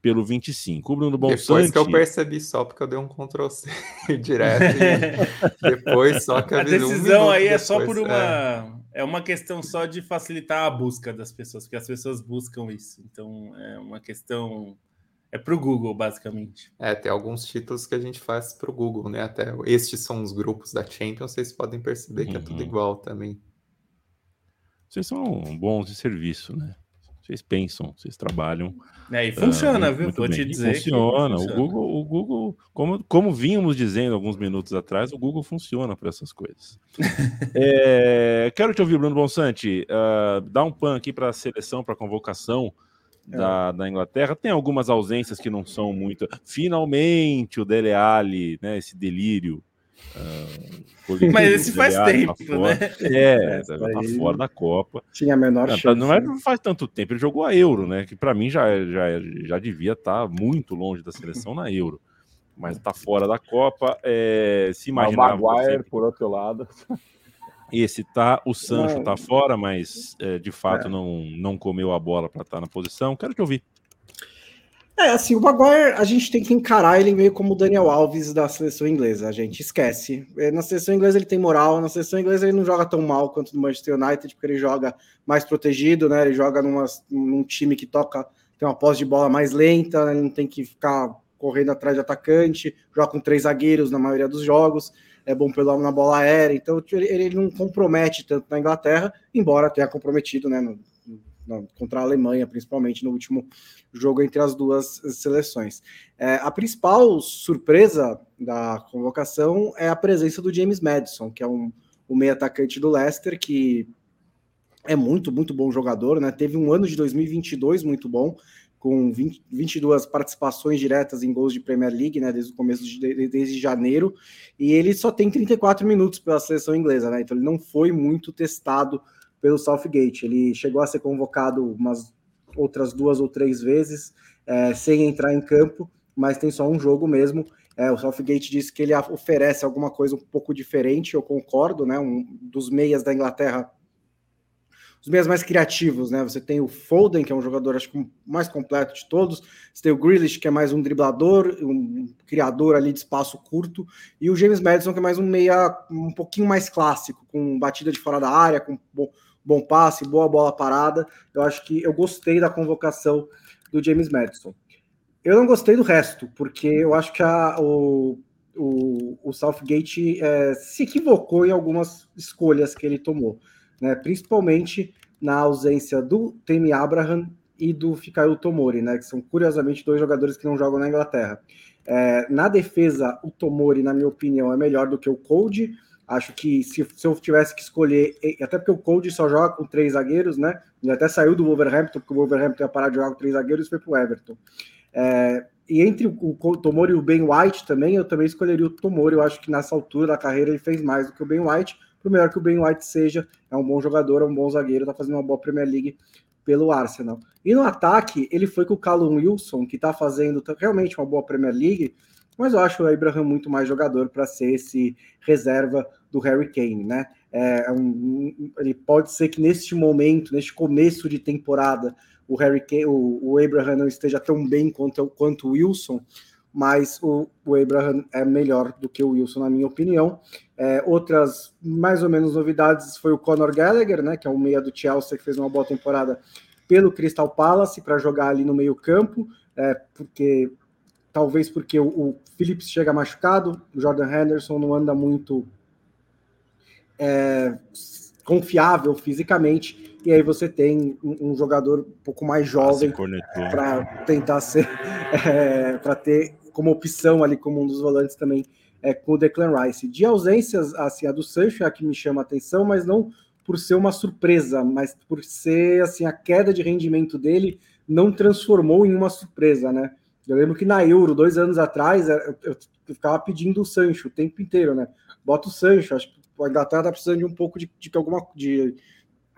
A: pelo 25. O Bruno Bonsante...
B: Depois que eu percebi só, porque eu dei um Ctrl C direto. depois só que
D: A decisão um aí é só por uma... É é uma questão só de facilitar a busca das pessoas, porque as pessoas buscam isso. Então, é uma questão. É para o Google, basicamente.
B: É, tem alguns títulos que a gente faz para o Google, né? Até estes são os grupos da Champions, vocês podem perceber que é tudo uhum. igual também.
A: Vocês são bons de serviço, né? Vocês pensam, vocês trabalham.
D: É, e funciona, uh, viu? Vou bem. te dizer.
A: Funciona. funciona. O Google, o Google como, como vínhamos dizendo alguns minutos atrás, o Google funciona para essas coisas. é, quero te ouvir, Bruno Bonsante. Uh, dá um pan aqui para a seleção, para a convocação é. da, da Inglaterra. Tem algumas ausências que não são muito. Finalmente, o Dele Alli, né? Esse delírio
D: Uh, Mas esse faz tempo, tá né?
A: É, é tá fora da Copa.
C: Tinha a menor não, chance.
A: Não, é, não faz tanto tempo. Ele jogou a Euro, né? Que para mim já, já, já devia estar tá muito longe da seleção na Euro. Mas tá fora da Copa. É, se imaginar.
E: O Maguire, por outro lado.
A: Esse tá, o Sancho não. tá fora, mas é, de fato é. não, não comeu a bola para estar tá na posição. Quero te ouvir.
C: É, assim, o Maguire, a gente tem que encarar ele meio como o Daniel Alves da seleção inglesa, a gente esquece. É, na seleção inglesa ele tem moral, na seleção inglesa ele não joga tão mal quanto no Manchester United, porque ele joga mais protegido, né? Ele joga numa, num time que toca, tem uma posse de bola mais lenta, né? ele não tem que ficar correndo atrás de atacante, joga com três zagueiros na maioria dos jogos, é bom pelo na bola aérea, então ele, ele não compromete tanto na Inglaterra, embora tenha comprometido, né? No, contra a Alemanha, principalmente no último jogo entre as duas seleções. É, a principal surpresa da convocação é a presença do James Madison, que é um, o meio atacante do Leicester, que é muito, muito bom jogador, né? Teve um ano de 2022 muito bom, com 20, 22 participações diretas em gols de Premier League, né? Desde o começo de desde janeiro, e ele só tem 34 minutos pela seleção inglesa, né? Então ele não foi muito testado pelo Southgate. Ele chegou a ser convocado umas outras duas ou três vezes, é, sem entrar em campo, mas tem só um jogo mesmo. É, o Southgate disse que ele oferece alguma coisa um pouco diferente, eu concordo, né? Um dos meias da Inglaterra os meias mais criativos, né? Você tem o Foden, que é um jogador acho que mais completo de todos. Você tem o Grealish, que é mais um driblador, um criador ali de espaço curto, e o James Madison, que é mais um meia um pouquinho mais clássico, com batida de fora da área, com bom, passe, boa bola parada. Eu acho que eu gostei da convocação do James Madison. Eu não gostei do resto, porque eu acho que a, o, o, o Southgate é, se equivocou em algumas escolhas que ele tomou né? Principalmente na ausência do Temi Abraham e do Fikayo Tomori, né? Que são curiosamente dois jogadores que não jogam na Inglaterra. É, na defesa, o Tomori, na minha opinião, é melhor do que o Cold. Acho que se, se, eu tivesse que escolher, até porque o Cold só joga com três zagueiros, né? Ele até saiu do Wolverhampton, porque o Wolverhampton ia parar de jogar com três zagueiros e foi para o Everton. É, e entre o, o Tomori e o Ben White também, eu também escolheria o Tomori. Eu acho que nessa altura da carreira ele fez mais do que o Ben White, por melhor que o Ben White seja, é um bom jogador, é um bom zagueiro, tá fazendo uma boa Premier League pelo Arsenal. E no ataque, ele foi com o Callum Wilson, que tá fazendo realmente uma boa Premier League, mas eu acho o Abraham muito mais jogador para ser esse reserva do Harry Kane, né? É, é um, ele pode ser que neste momento, neste começo de temporada, o Harry Kane, o, o Abraham não esteja tão bem quanto, quanto o Wilson, mas o, o Abraham é melhor do que o Wilson, na minha opinião. É, outras, mais ou menos, novidades foi o Conor Gallagher, né, que é o meia do Chelsea, que fez uma boa temporada pelo Crystal Palace para jogar ali no meio campo, é, porque talvez porque o, o Phillips chega machucado, o Jordan Henderson não anda muito é, confiável fisicamente, e aí você tem um, um jogador um pouco mais jovem para tentar ser, é, para ter como opção ali, como um dos volantes também, é, com o Declan Rice. De ausências, assim, a do Sancho é a que me chama a atenção, mas não por ser uma surpresa, mas por ser, assim, a queda de rendimento dele não transformou em uma surpresa, né? Eu lembro que na Euro, dois anos atrás, eu, eu, ficava pedindo o Sancho o tempo inteiro, né? Bota o Sancho, acho que a Inglaterra tá precisando de um pouco de, de alguma de,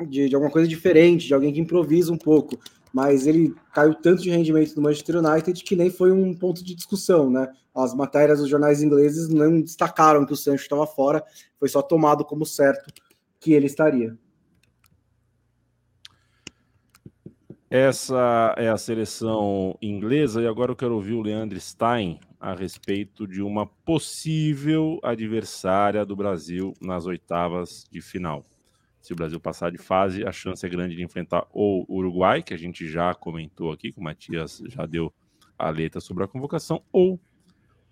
C: de, de, alguma coisa diferente, de alguém que improvisa um pouco mas ele caiu tanto de rendimento no Manchester United que nem foi um ponto de discussão, né? As matérias dos jornais ingleses não destacaram que o Sancho estava fora, foi só tomado como certo que ele estaria.
A: Essa é a seleção inglesa e agora eu quero ouvir o Leandro Stein a respeito de uma possível adversária do Brasil nas oitavas de final. Se o Brasil passar de fase, a chance é grande de enfrentar o Uruguai, que a gente já comentou aqui, que o Matias já deu a letra sobre a convocação, ou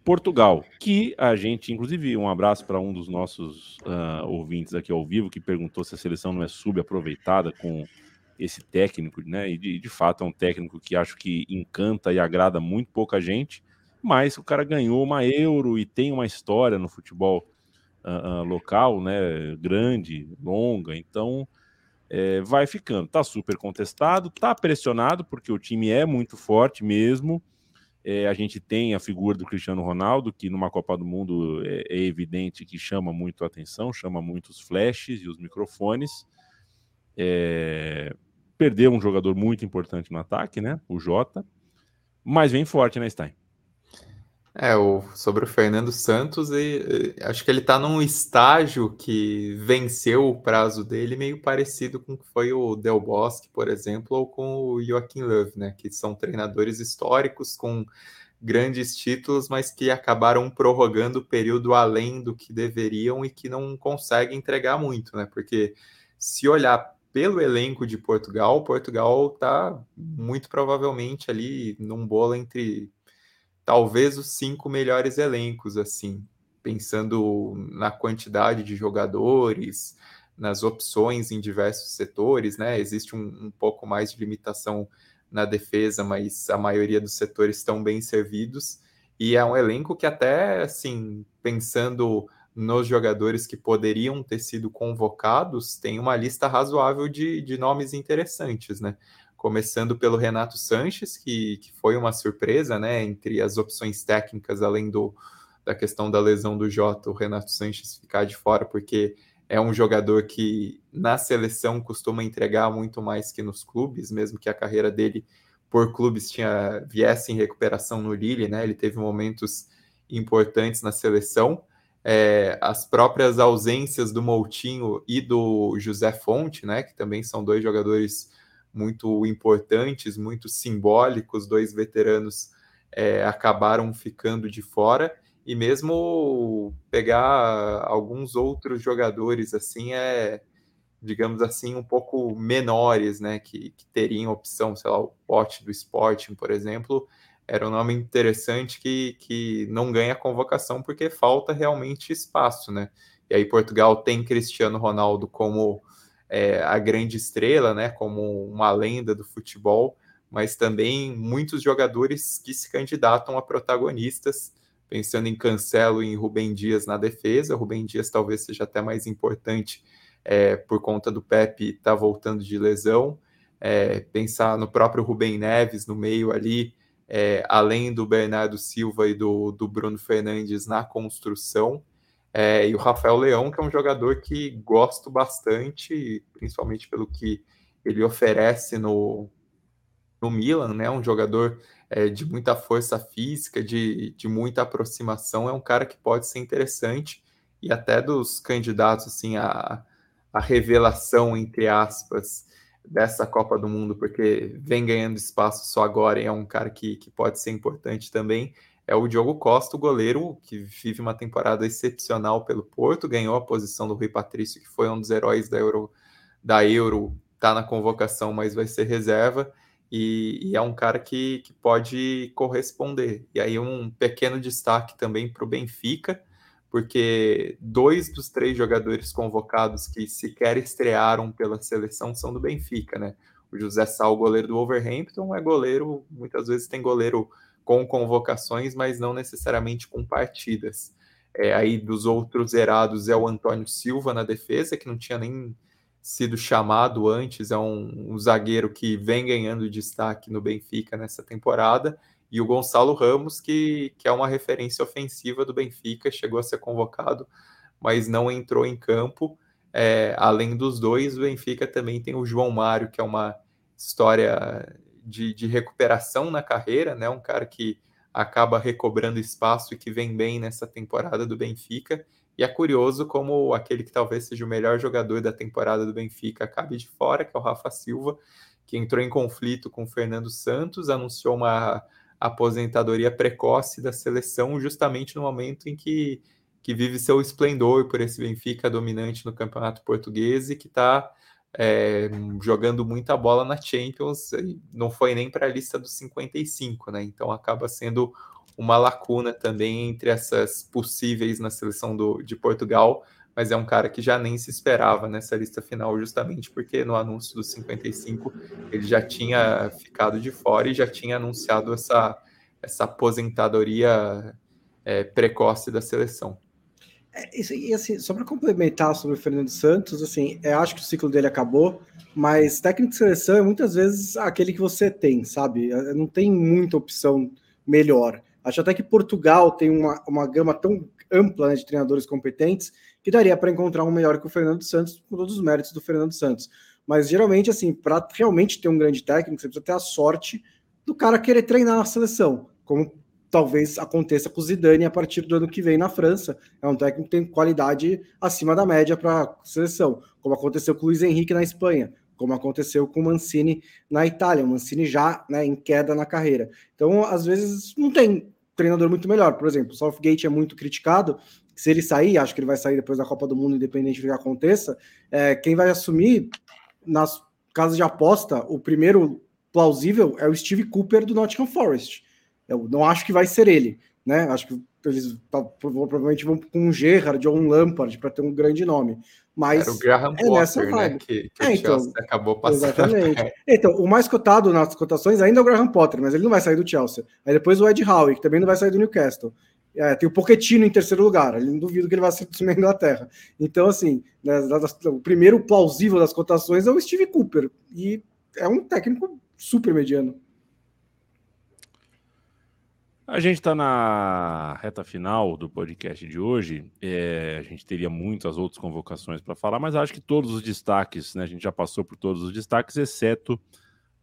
A: Portugal, que a gente, inclusive, um abraço para um dos nossos uh, ouvintes aqui ao vivo, que perguntou se a seleção não é subaproveitada com esse técnico, né? E de, de fato é um técnico que acho que encanta e agrada muito pouca gente, mas o cara ganhou uma Euro e tem uma história no futebol uh, local, né, grande, longa, então é, vai ficando. Tá super contestado, tá pressionado, porque o time é muito forte mesmo. É, a gente tem a figura do Cristiano Ronaldo, que numa Copa do Mundo é, é evidente que chama muito a atenção, chama muitos flashes e os microfones. É, perdeu um jogador muito importante no ataque, né? O Jota. Mas vem forte, né, Stein?
B: É, o, sobre o Fernando Santos, e, e, acho que ele está num estágio que venceu o prazo dele, meio parecido com o que foi o Del Bosque, por exemplo, ou com o Joaquim Love, né? Que são treinadores históricos com grandes títulos, mas que acabaram prorrogando o período além do que deveriam e que não conseguem entregar muito, né? Porque se olhar pelo elenco de Portugal, Portugal está muito provavelmente ali num bolo entre talvez os cinco melhores elencos, assim, pensando na quantidade de jogadores, nas opções em diversos setores, né? Existe um, um pouco mais de limitação na defesa, mas a maioria dos setores estão bem servidos. E é um elenco que até, assim, pensando nos jogadores que poderiam ter sido convocados, tem uma lista razoável de, de nomes interessantes, né? Começando pelo Renato Sanches, que, que foi uma surpresa, né? Entre as opções técnicas, além do, da questão da lesão do Jota, o Renato Sanches ficar de fora, porque é um jogador que na seleção costuma entregar muito mais que nos clubes, mesmo que a carreira dele por clubes tinha viesse em recuperação no Lille, né? Ele teve momentos importantes na seleção, é, as próprias ausências do Moutinho e do José Fonte, né, que também são dois jogadores muito importantes, muito simbólicos, dois veteranos é, acabaram ficando de fora. E mesmo pegar alguns outros jogadores assim é digamos assim um pouco menores né que, que teriam opção sei lá o pote do Sporting por exemplo era um nome interessante que, que não ganha convocação porque falta realmente espaço, né? E aí Portugal tem Cristiano Ronaldo como é, a grande estrela, né? Como uma lenda do futebol, mas também muitos jogadores que se candidatam a protagonistas, pensando em Cancelo e em Rubem Dias na defesa. Rubem Dias talvez seja até mais importante é, por conta do Pepe estar tá voltando de lesão. É, pensar no próprio Rubem Neves no meio ali, é, além do Bernardo Silva e do, do Bruno Fernandes na construção. É, e o Rafael Leão, que é um jogador que gosto bastante, principalmente pelo que ele oferece no, no Milan, né? Um jogador é, de muita força física, de, de muita aproximação, é um cara que pode ser interessante e até dos candidatos assim a, a revelação entre aspas dessa Copa do Mundo, porque vem ganhando espaço só agora e é um cara que, que pode ser importante também, é o Diogo Costa, o goleiro, que vive uma temporada excepcional pelo Porto, ganhou a posição do Rui Patrício, que foi um dos heróis da Euro, da Euro tá na convocação, mas vai ser reserva, e, e é um cara que, que pode corresponder. E aí um pequeno destaque também para o Benfica, porque dois dos três jogadores convocados que sequer estrearam pela seleção são do Benfica, né? O José Sal, goleiro do Wolverhampton, é goleiro, muitas vezes tem goleiro com convocações, mas não necessariamente com partidas. É, aí dos outros zerados é o Antônio Silva na defesa, que não tinha nem sido chamado antes, é um, um zagueiro que vem ganhando destaque no Benfica nessa temporada, e o Gonçalo Ramos, que, que é uma referência ofensiva do Benfica, chegou a ser convocado, mas não entrou em campo. É, além dos dois, o Benfica também tem o João Mário, que é uma história de, de recuperação na carreira, né? um cara que acaba recobrando espaço e que vem bem nessa temporada do Benfica. E é curioso como aquele que talvez seja o melhor jogador da temporada do Benfica acabe de fora, que é o Rafa Silva, que entrou em conflito com o Fernando Santos, anunciou uma aposentadoria precoce da seleção, justamente no momento em que, que vive seu esplendor por esse Benfica dominante no campeonato português e que está é, jogando muita bola na Champions, não foi nem para a lista dos 55, né? Então acaba sendo uma lacuna também entre essas possíveis na seleção do, de Portugal, mas é um cara que já nem se esperava nessa lista final, justamente porque no anúncio dos 55 ele já tinha ficado de fora e já tinha anunciado essa, essa aposentadoria é, precoce da seleção.
C: É, isso, e assim, só para complementar sobre o Fernando Santos, assim, eu acho que o ciclo dele acabou, mas técnico de seleção é muitas vezes aquele que você tem, sabe? É, não tem muita opção melhor. Acho até que Portugal tem uma, uma gama tão ampla né, de treinadores competentes que daria para encontrar um melhor que o Fernando Santos, com todos os méritos do Fernando Santos. Mas geralmente, assim, para realmente ter um grande técnico, você precisa ter a sorte do cara querer treinar a seleção, como talvez aconteça com o Zidane a partir do ano que vem na França. É um técnico que tem qualidade acima da média para a seleção, como aconteceu com o Luiz Henrique na Espanha, como aconteceu com o Mancini na Itália, o Mancini já né, em queda na carreira. Então, às vezes, não tem treinador muito melhor. Por exemplo, o Southgate é muito criticado. Se ele sair, acho que ele vai sair depois da Copa do Mundo, independente do que aconteça. É, quem vai assumir nas casas de aposta, o primeiro plausível é o Steve Cooper do Nottingham Forest. Eu não acho que vai ser ele, né? Acho que eles tá, provavelmente vão com um Gerrard ou um Lampard para ter um grande nome. Mas
B: Era o Graham é Potter, né? Que, que é, então, acabou passando.
C: Exatamente. Então, o mais cotado nas cotações ainda é o Graham Potter, mas ele não vai sair do Chelsea. Aí depois o Ed Howe, que também não vai sair do Newcastle. É, tem o Pochettino em terceiro lugar, ele não duvido que ele vai ser da Inglaterra. Então, assim, né, o primeiro plausível das cotações é o Steve Cooper, e é um técnico super mediano.
A: A gente está na reta final do podcast de hoje. É, a gente teria muitas outras convocações para falar, mas acho que todos os destaques, né? A gente já passou por todos os destaques, exceto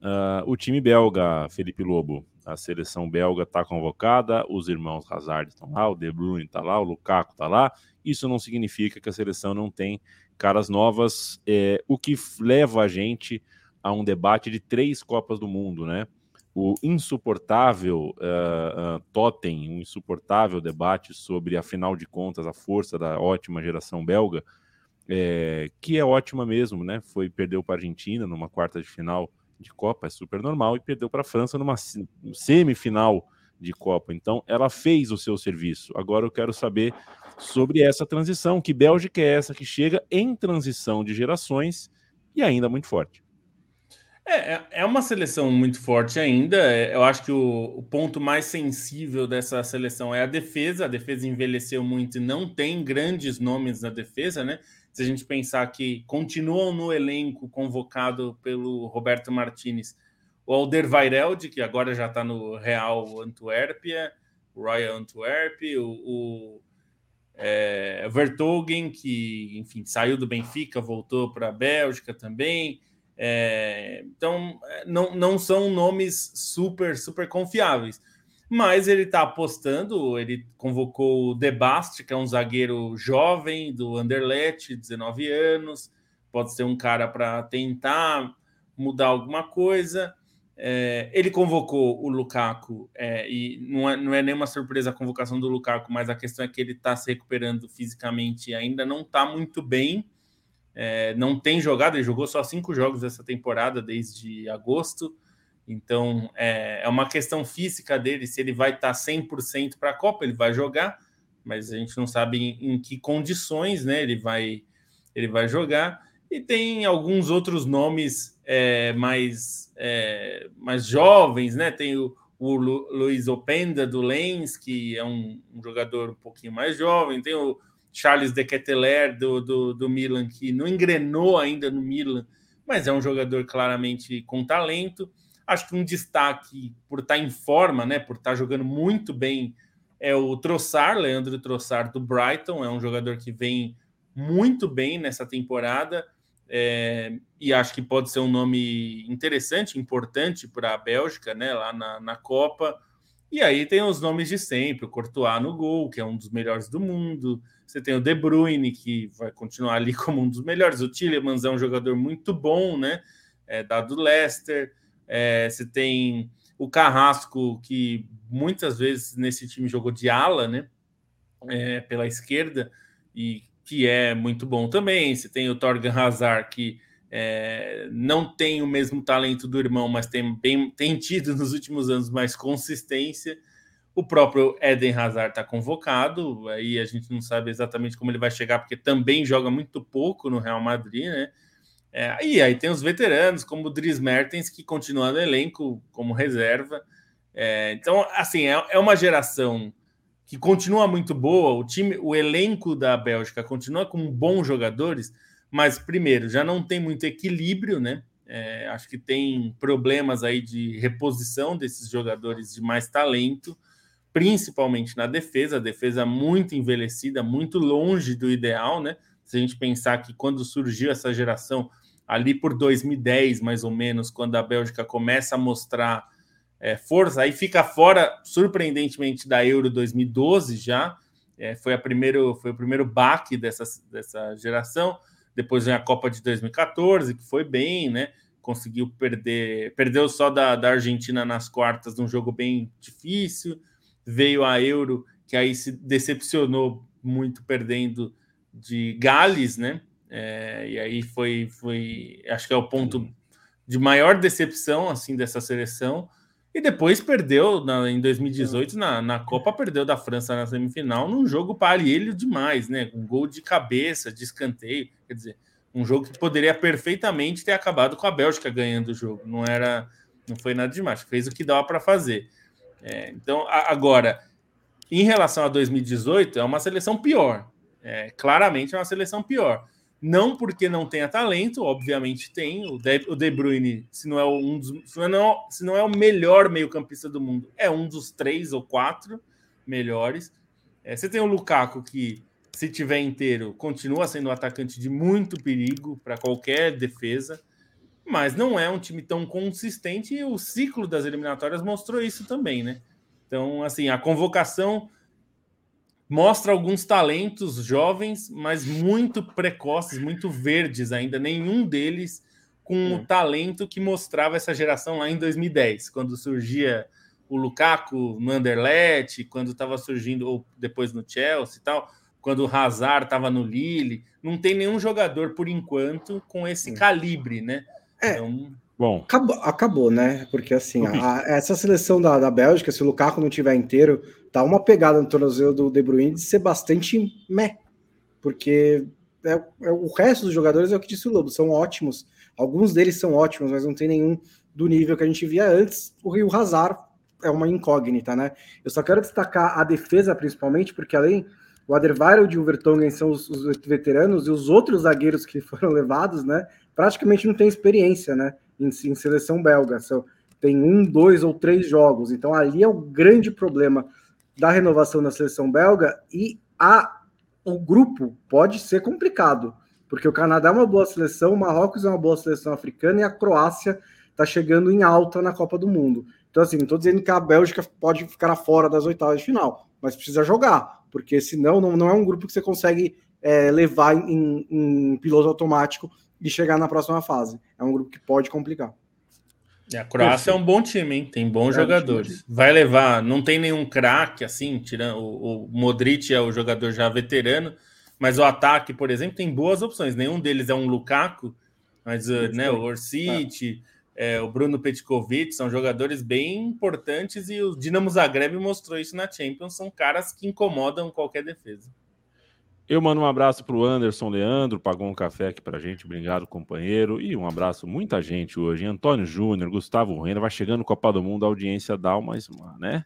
A: uh, o time belga, Felipe Lobo. A seleção belga está convocada, os irmãos Hazard estão lá, o De Bruyne está lá, o Lukaku está lá. Isso não significa que a seleção não tem caras novas, é, o que leva a gente a um debate de três Copas do Mundo, né? o insuportável uh, uh, totem, um insuportável debate sobre, afinal de contas, a força da ótima geração belga, é, que é ótima mesmo, né? Foi perdeu para a Argentina numa quarta de final de Copa, é super normal, e perdeu para a França numa semifinal de Copa. Então, ela fez o seu serviço. Agora eu quero saber sobre essa transição. Que Bélgica é essa que chega em transição de gerações e ainda muito forte?
D: É, é, é uma seleção muito forte ainda. É, eu acho que o, o, ponto mais sensível dessa seleção é a defesa. A defesa envelheceu muito e não tem grandes nomes na defesa, né? Se a gente pensar que continuam no elenco convocado pelo Roberto Martinez, o Alderweireld, que agora já está no Real Antuérpia, Royal Antwerp, o, o é, Vertogen, que enfim saiu do Benfica, voltou para a Bélgica também. É, então, é, não, não são nomes super, super confiáveis. Mas ele está apostando, ele convocou o Debast, que é um zagueiro jovem do Anderlecht, 19 anos, pode ser um cara para tentar mudar alguma coisa. É, ele convocou o Lukaku, é, e não é, não é nenhuma surpresa a convocação do Lukaku, mas a questão é que ele está se recuperando fisicamente e ainda não está muito bem é, não tem jogado, ele jogou só cinco jogos dessa temporada desde agosto. Então é, é uma questão física dele, se ele vai estar 100% para a Copa, ele vai jogar, mas a gente não sabe em, em, que condições né, ele, vai, ele vai jogar. E tem alguns outros nomes é, mais, é, mais jovens, né? Tem o, o Lu, Luiz Openda do Lens, que é um, um, jogador um pouquinho mais jovem, tem o Charles de Ketteler do, do, do Milan, que não engrenou ainda no Milan, mas é um jogador claramente com talento. Acho que um destaque por estar em forma, né, por estar jogando muito bem, é o Trossard, Leandro Trossard do Brighton, é um jogador que vem muito bem nessa temporada é, e acho que pode ser um nome interessante, importante para a Bélgica, né, lá na, na Copa. E aí tem os nomes de sempre, o Courtois no gol, que é um dos melhores do mundo, você tem o De Bruyne, que vai continuar ali como um dos melhores. O Tillemans é um jogador muito bom, né? É, dado Leicester. É, você tem o Carrasco, que muitas vezes nesse time jogou de ala, né? É, pela esquerda, e que é muito bom também. Você tem o Torgan Hazard, que é, não tem o mesmo talento do irmão, mas tem, bem, tem tido nos últimos anos mais consistência. O próprio Eden Hazard está convocado, aí a gente não sabe exatamente como ele vai chegar, porque também joga muito pouco no Real Madrid, né? É, e aí tem os veteranos, como o Dries Mertens, que continua no elenco como reserva. É, então, assim, é, é uma geração que continua muito boa. O time, o elenco da Bélgica continua com bons jogadores, mas primeiro já não tem muito equilíbrio, né? É, acho que tem problemas aí de reposição desses jogadores de mais talento principalmente na defesa, a defesa muito envelhecida, muito longe do ideal, né? Se a gente pensar que quando surgiu essa geração, ali por 2010, mais ou menos, quando a Bélgica começa a mostrar é, força, aí fica fora, surpreendentemente, da Euro 2012 já. É, foi, a primeiro, foi o primeiro baque dessa, dessa geração. Depois vem a Copa de 2014, que foi bem, né? Conseguiu perder, perdeu só da, da Argentina nas quartas num jogo bem difícil veio a Euro, que aí se decepcionou muito perdendo de Gales, né? É, e aí foi, foi, acho que é o ponto de maior decepção assim dessa seleção. E depois perdeu na, em 2018 na, na Copa, perdeu da França na semifinal num jogo parelho demais, né? Um gol de cabeça, de escanteio, quer dizer, um jogo que poderia perfeitamente ter acabado com a Bélgica ganhando o jogo. Não era, não foi nada demais, fez o que dava para fazer. É, então, agora, Em relação a 2018, é uma seleção pior. É, claramente é uma seleção pior. Não porque não tenha talento, obviamente tem. O De, o De Bruyne, se não é um dos, se não, é se não é o melhor meio-campista do mundo, é um dos três ou quatro melhores. É, você tem o Lukaku que, se tiver inteiro, continua sendo um atacante de muito perigo para qualquer defesa, mas não é um time tão consistente e o ciclo das eliminatórias mostrou isso também, né? Então, assim, a convocação mostra alguns talentos jovens, mas muito precoces, muito verdes ainda, nenhum deles com o talento que mostrava essa geração lá em 2010, quando surgia o Lukaku no Anderlecht, quando estava surgindo, ou depois no Chelsea e tal, quando o Hazard estava no Lille, não tem nenhum jogador, por enquanto, com esse calibre, né?
C: É. Então... Bom. Acabou, acabou, né? Porque assim, a, essa seleção da, da Bélgica, se o Lukaku não tiver inteiro, tá uma pegada no tornozelo do De Bruyne de ser bastante meh. Porque é, é, o resto dos jogadores é o que disse o Lobo, são ótimos. Alguns deles são ótimos, mas não tem nenhum do nível que a gente via antes. O Rio Hazard é uma incógnita, né? Eu só quero destacar a defesa principalmente, porque além o Aderweireld e o Vertonghen são os, os, veteranos e os outros zagueiros que foram levados, né? Praticamente não tem experiência, né? Em, em seleção belga. São, tem um, dois ou três jogos. Então ali é o grande problema da renovação da seleção belga e a, o grupo pode ser complicado, porque o Canadá é uma boa seleção, o Marrocos é uma boa seleção africana e a Croácia está chegando em alta na Copa do Mundo. Então, assim, não estou dizendo que a Bélgica pode ficar fora das oitavas de final, mas precisa jogar, porque senão não, não é um grupo que você consegue é, levar em, em piloto automático e chegar na próxima fase. É um grupo que pode complicar.
D: A Croácia é um bom time, hein? Tem bons é, jogadores. Vai levar, não tem nenhum craque assim, tirando o, o, Modric é o jogador já veterano, mas o ataque, por exemplo, tem boas opções. Nenhum deles é um Lukaku, mas uh, né, o Orsic, é. é, o Bruno Petkovic são jogadores bem importantes e o Dinamo Zagreb mostrou isso na Champions. São caras que incomodam qualquer defesa.
A: Eu mando um abraço para o Anderson Leandro, pagou um café aqui para a gente, obrigado, companheiro. E um abraço, muita gente hoje. Antônio Júnior, Gustavo Renda, vai chegando Copa do Mundo, a audiência dá uma, né?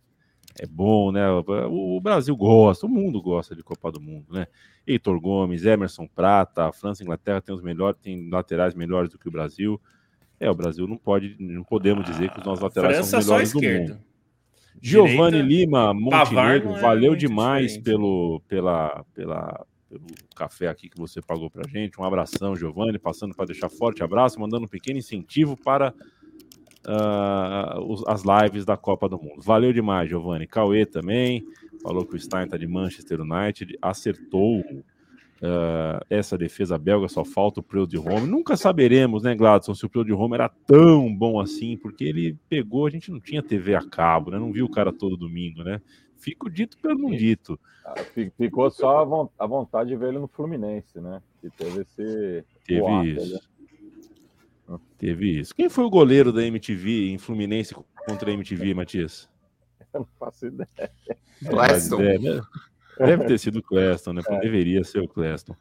A: É bom, né? O Brasil gosta, o mundo gosta de Copa do Mundo, né? Heitor Gomes, Emerson Prata, a França e a Inglaterra tem os melhores, tem laterais melhores do que o Brasil. É, o Brasil não pode, não podemos dizer que os nossos laterais França são os melhores do mundo. Giovanni Lima, Montenegro, é valeu demais pelo, pela, pela, pelo café aqui que você pagou para gente. Um abração, Giovanni, passando para deixar forte abraço, mandando um pequeno incentivo para uh, as lives da Copa do Mundo. Valeu demais, Giovanni. Cauê também falou que o Stein está de Manchester United, acertou uh, essa defesa belga, só falta o Preu de Rome. Nunca saberemos, né, Gladson, se o Preu de Rome era tão bom assim, porque ele pegou, a gente não tinha TV a cabo, né? Não viu o cara todo domingo, né? Fico dito pelo não dito.
E: Ah, ficou só a vontade de ver ele no Fluminense, né? Que teve esse.
A: Teve isso. Né? Teve isso. Quem foi o goleiro da MTV em Fluminense contra a MTV, Matias?
E: Eu não faço ideia.
A: Cleston. Né? Deve ter sido o Cleston, né? É. Deveria ser o Cleston.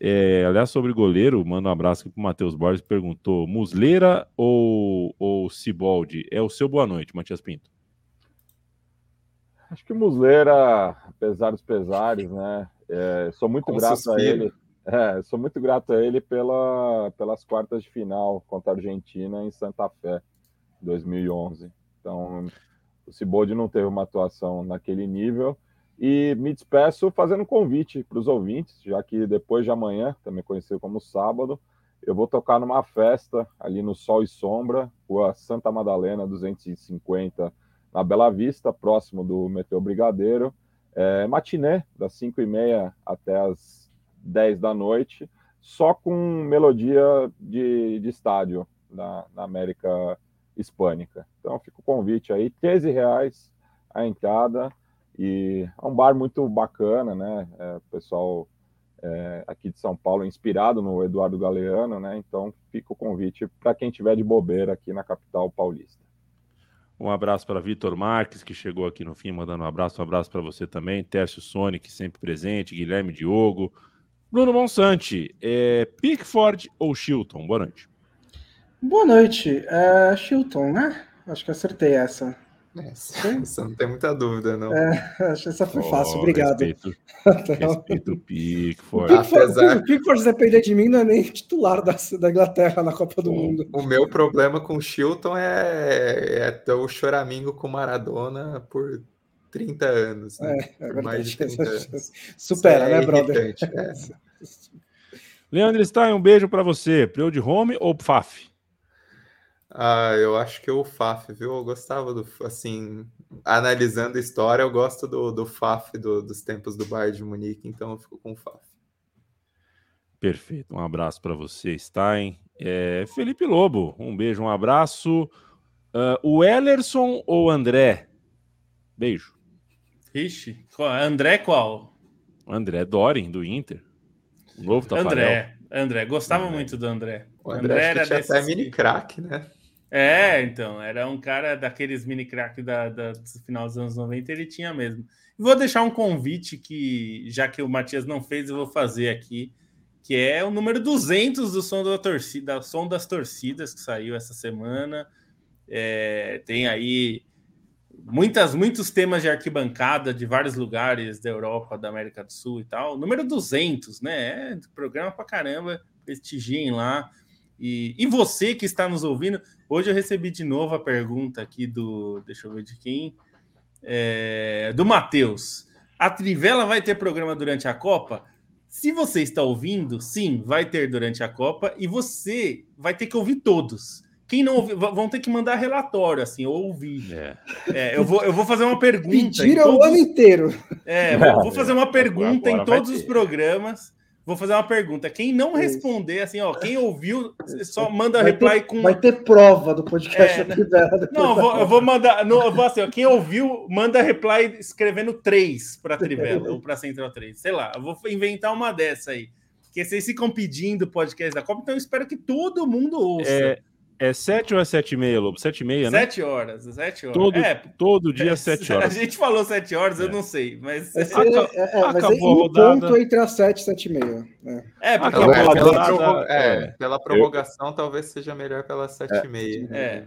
A: É, aliás, sobre goleiro, manda um abraço aqui para o Matheus Borges, perguntou: Musleira ou, ou Ciboldi? É o seu boa noite, Matias Pinto.
E: Acho que o Muslera, apesar dos pesares, né? É, sou muito Com grato suspiro. a ele. É, sou muito grato a ele pela, pelas quartas de final contra a Argentina em Santa Fé, 2011. Então, o Ciboldi não teve uma atuação naquele nível. E me despeço fazendo um convite para os ouvintes, já que depois de amanhã, também conhecido como sábado, eu vou tocar numa festa ali no Sol e Sombra, Rua Santa Madalena, 250 na Bela Vista, próximo do Metrô Brigadeiro. É, matiné, das 5 e meia até as 10 da noite, só com melodia de, de estádio na, na América Hispânica. Então fica o convite aí, 13 reais a entrada e é um bar muito bacana, né? É, pessoal é, aqui de São Paulo inspirado no Eduardo Galeano, né? Então fica o convite para quem tiver de bobeira aqui na capital paulista.
A: Um abraço para Vitor Marques, que chegou aqui no fim, mandando um abraço. Um abraço para você também. Tércio Sonic, sempre presente. Guilherme Diogo. Bruno Monsante, é Pickford ou Chilton? Boa noite.
C: Boa noite. É Chilton, né? Acho que acertei essa.
B: Essa, não tem muita dúvida, não.
C: É, acho que essa foi fácil, oh, obrigado.
A: Respeito, respeito o Pickford.
C: O Pickford, Apesar... o Pickford, se depender de mim, não é nem titular da, da Inglaterra na Copa do
B: o,
C: Mundo.
B: O meu problema com o Chilton é, é ter o choramingo com Maradona por 30 anos. Né? É, é por mais de 30 anos.
C: Supera, né, brother?
A: É. Leandro Stein, um beijo para você. Preu de home ou Faf?
B: Ah, eu acho que o Faf, viu? Eu gostava do, assim, analisando a história, eu gosto do, do Faf do, dos tempos do Bayern de Munique, então eu fico com o Faf.
A: Perfeito, um abraço para você, Stein. É, Felipe Lobo, um beijo, um abraço. Uh, o Ellerson ou André? Beijo.
D: Ixi, André qual?
A: André Dorin, do Inter.
D: O novo Tafarel. André, André, gostava André. muito do André.
B: O André, André era desse... até mini craque, né?
D: É, então, era um cara daqueles mini crack da, da, do final dos anos 90, ele tinha mesmo. Vou deixar um convite que, já que o Matias não fez, eu vou fazer aqui, que é o número 200 do Som da Torcida, Som das Torcidas, que saiu essa semana. É, tem aí muitas, muitos temas de arquibancada de vários lugares da Europa, da América do Sul e tal. Número 200, né? É programa pra caramba, prestigiem lá. E, e você que está nos ouvindo, hoje eu recebi de novo a pergunta aqui do. Deixa eu ver de quem. É, do Matheus. A Trivela vai ter programa durante a Copa? Se você está ouvindo, sim, vai ter durante a Copa e você vai ter que ouvir todos. Quem não ouvir, vão ter que mandar relatório, assim, ou ouvir. É. É, eu, vou, eu vou fazer uma pergunta.
C: Mentira todos... o ano inteiro.
D: É, vou, vou fazer uma pergunta em todos os programas Vou fazer uma pergunta. Quem não responder, assim, ó, quem ouviu, só manda vai reply
C: ter,
D: com.
C: Vai ter prova do podcast. É,
D: né? não, eu vou, eu vou mandar. Não, eu vou assim, ó, quem ouviu, manda reply escrevendo 3 para Trivela ou para Central 3. Sei lá, eu vou inventar uma dessa aí. Porque vocês ficam pedindo podcast da Copa, então eu espero que todo mundo ouça.
A: É, é sete ou é sete e meia, Lobo? Sete e meia, né?
D: Sete horas, sete horas.
A: Todo, é, todo dia é, sete horas.
D: A gente falou sete horas, é. eu não sei, mas... É,
C: é, acabou a rodada. ponto entre as sete e sete e meia.
B: É, porque acabou a rodada, é, pela prorrogação eu... talvez seja melhor pela sete e meia.
E: É.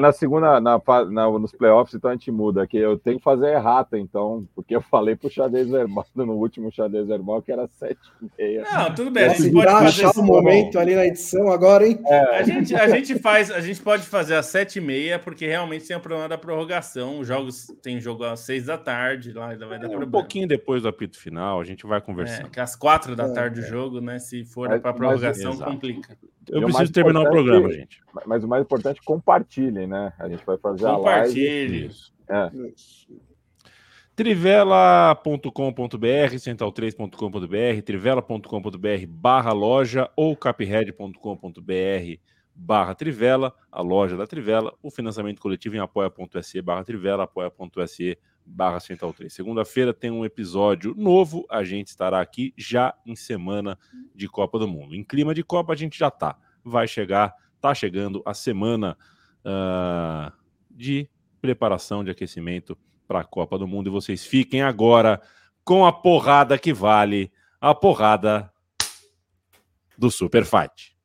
E: Na segunda, na, na, nos playoffs, então a gente muda, que eu tenho que fazer errata, então, porque eu falei pro xadrez verbal, no último xadrez verbal, que era sete e meia.
D: Não, tudo bem, a
C: gente pode achar o momento ali na edição agora, hein?
D: A gente, a gente faz, a gente pode fazer às sete e meia, porque realmente tem o problema da prorrogação. Os jogos tem jogo às seis da tarde, lá ainda vai dar é, problema.
A: Um pouquinho depois do apito final, a gente vai conversar.
D: É, que às quatro da é, tarde é, o jogo, né? Se for para prorrogação, mas, complica.
A: Eu preciso terminar o programa, gente.
E: Mas o mais importante, compartilhem, né? A gente vai fazer
D: a live. Compartilhe. É.
A: Trivela.com.br, central3.com.br, trivela.com.br barra loja ou capred.com.br barra Trivela, a loja da Trivela, o financiamento coletivo em apoia.se barra Trivela, apoia.se barra Central 3. Segunda-feira tem um episódio novo, a gente estará aqui já em semana de Copa do Mundo. Em clima de Copa a gente já tá, vai chegar, tá chegando a semana uh, de preparação, de aquecimento para a Copa do Mundo e vocês fiquem agora com a porrada que vale, a porrada do Super Fight.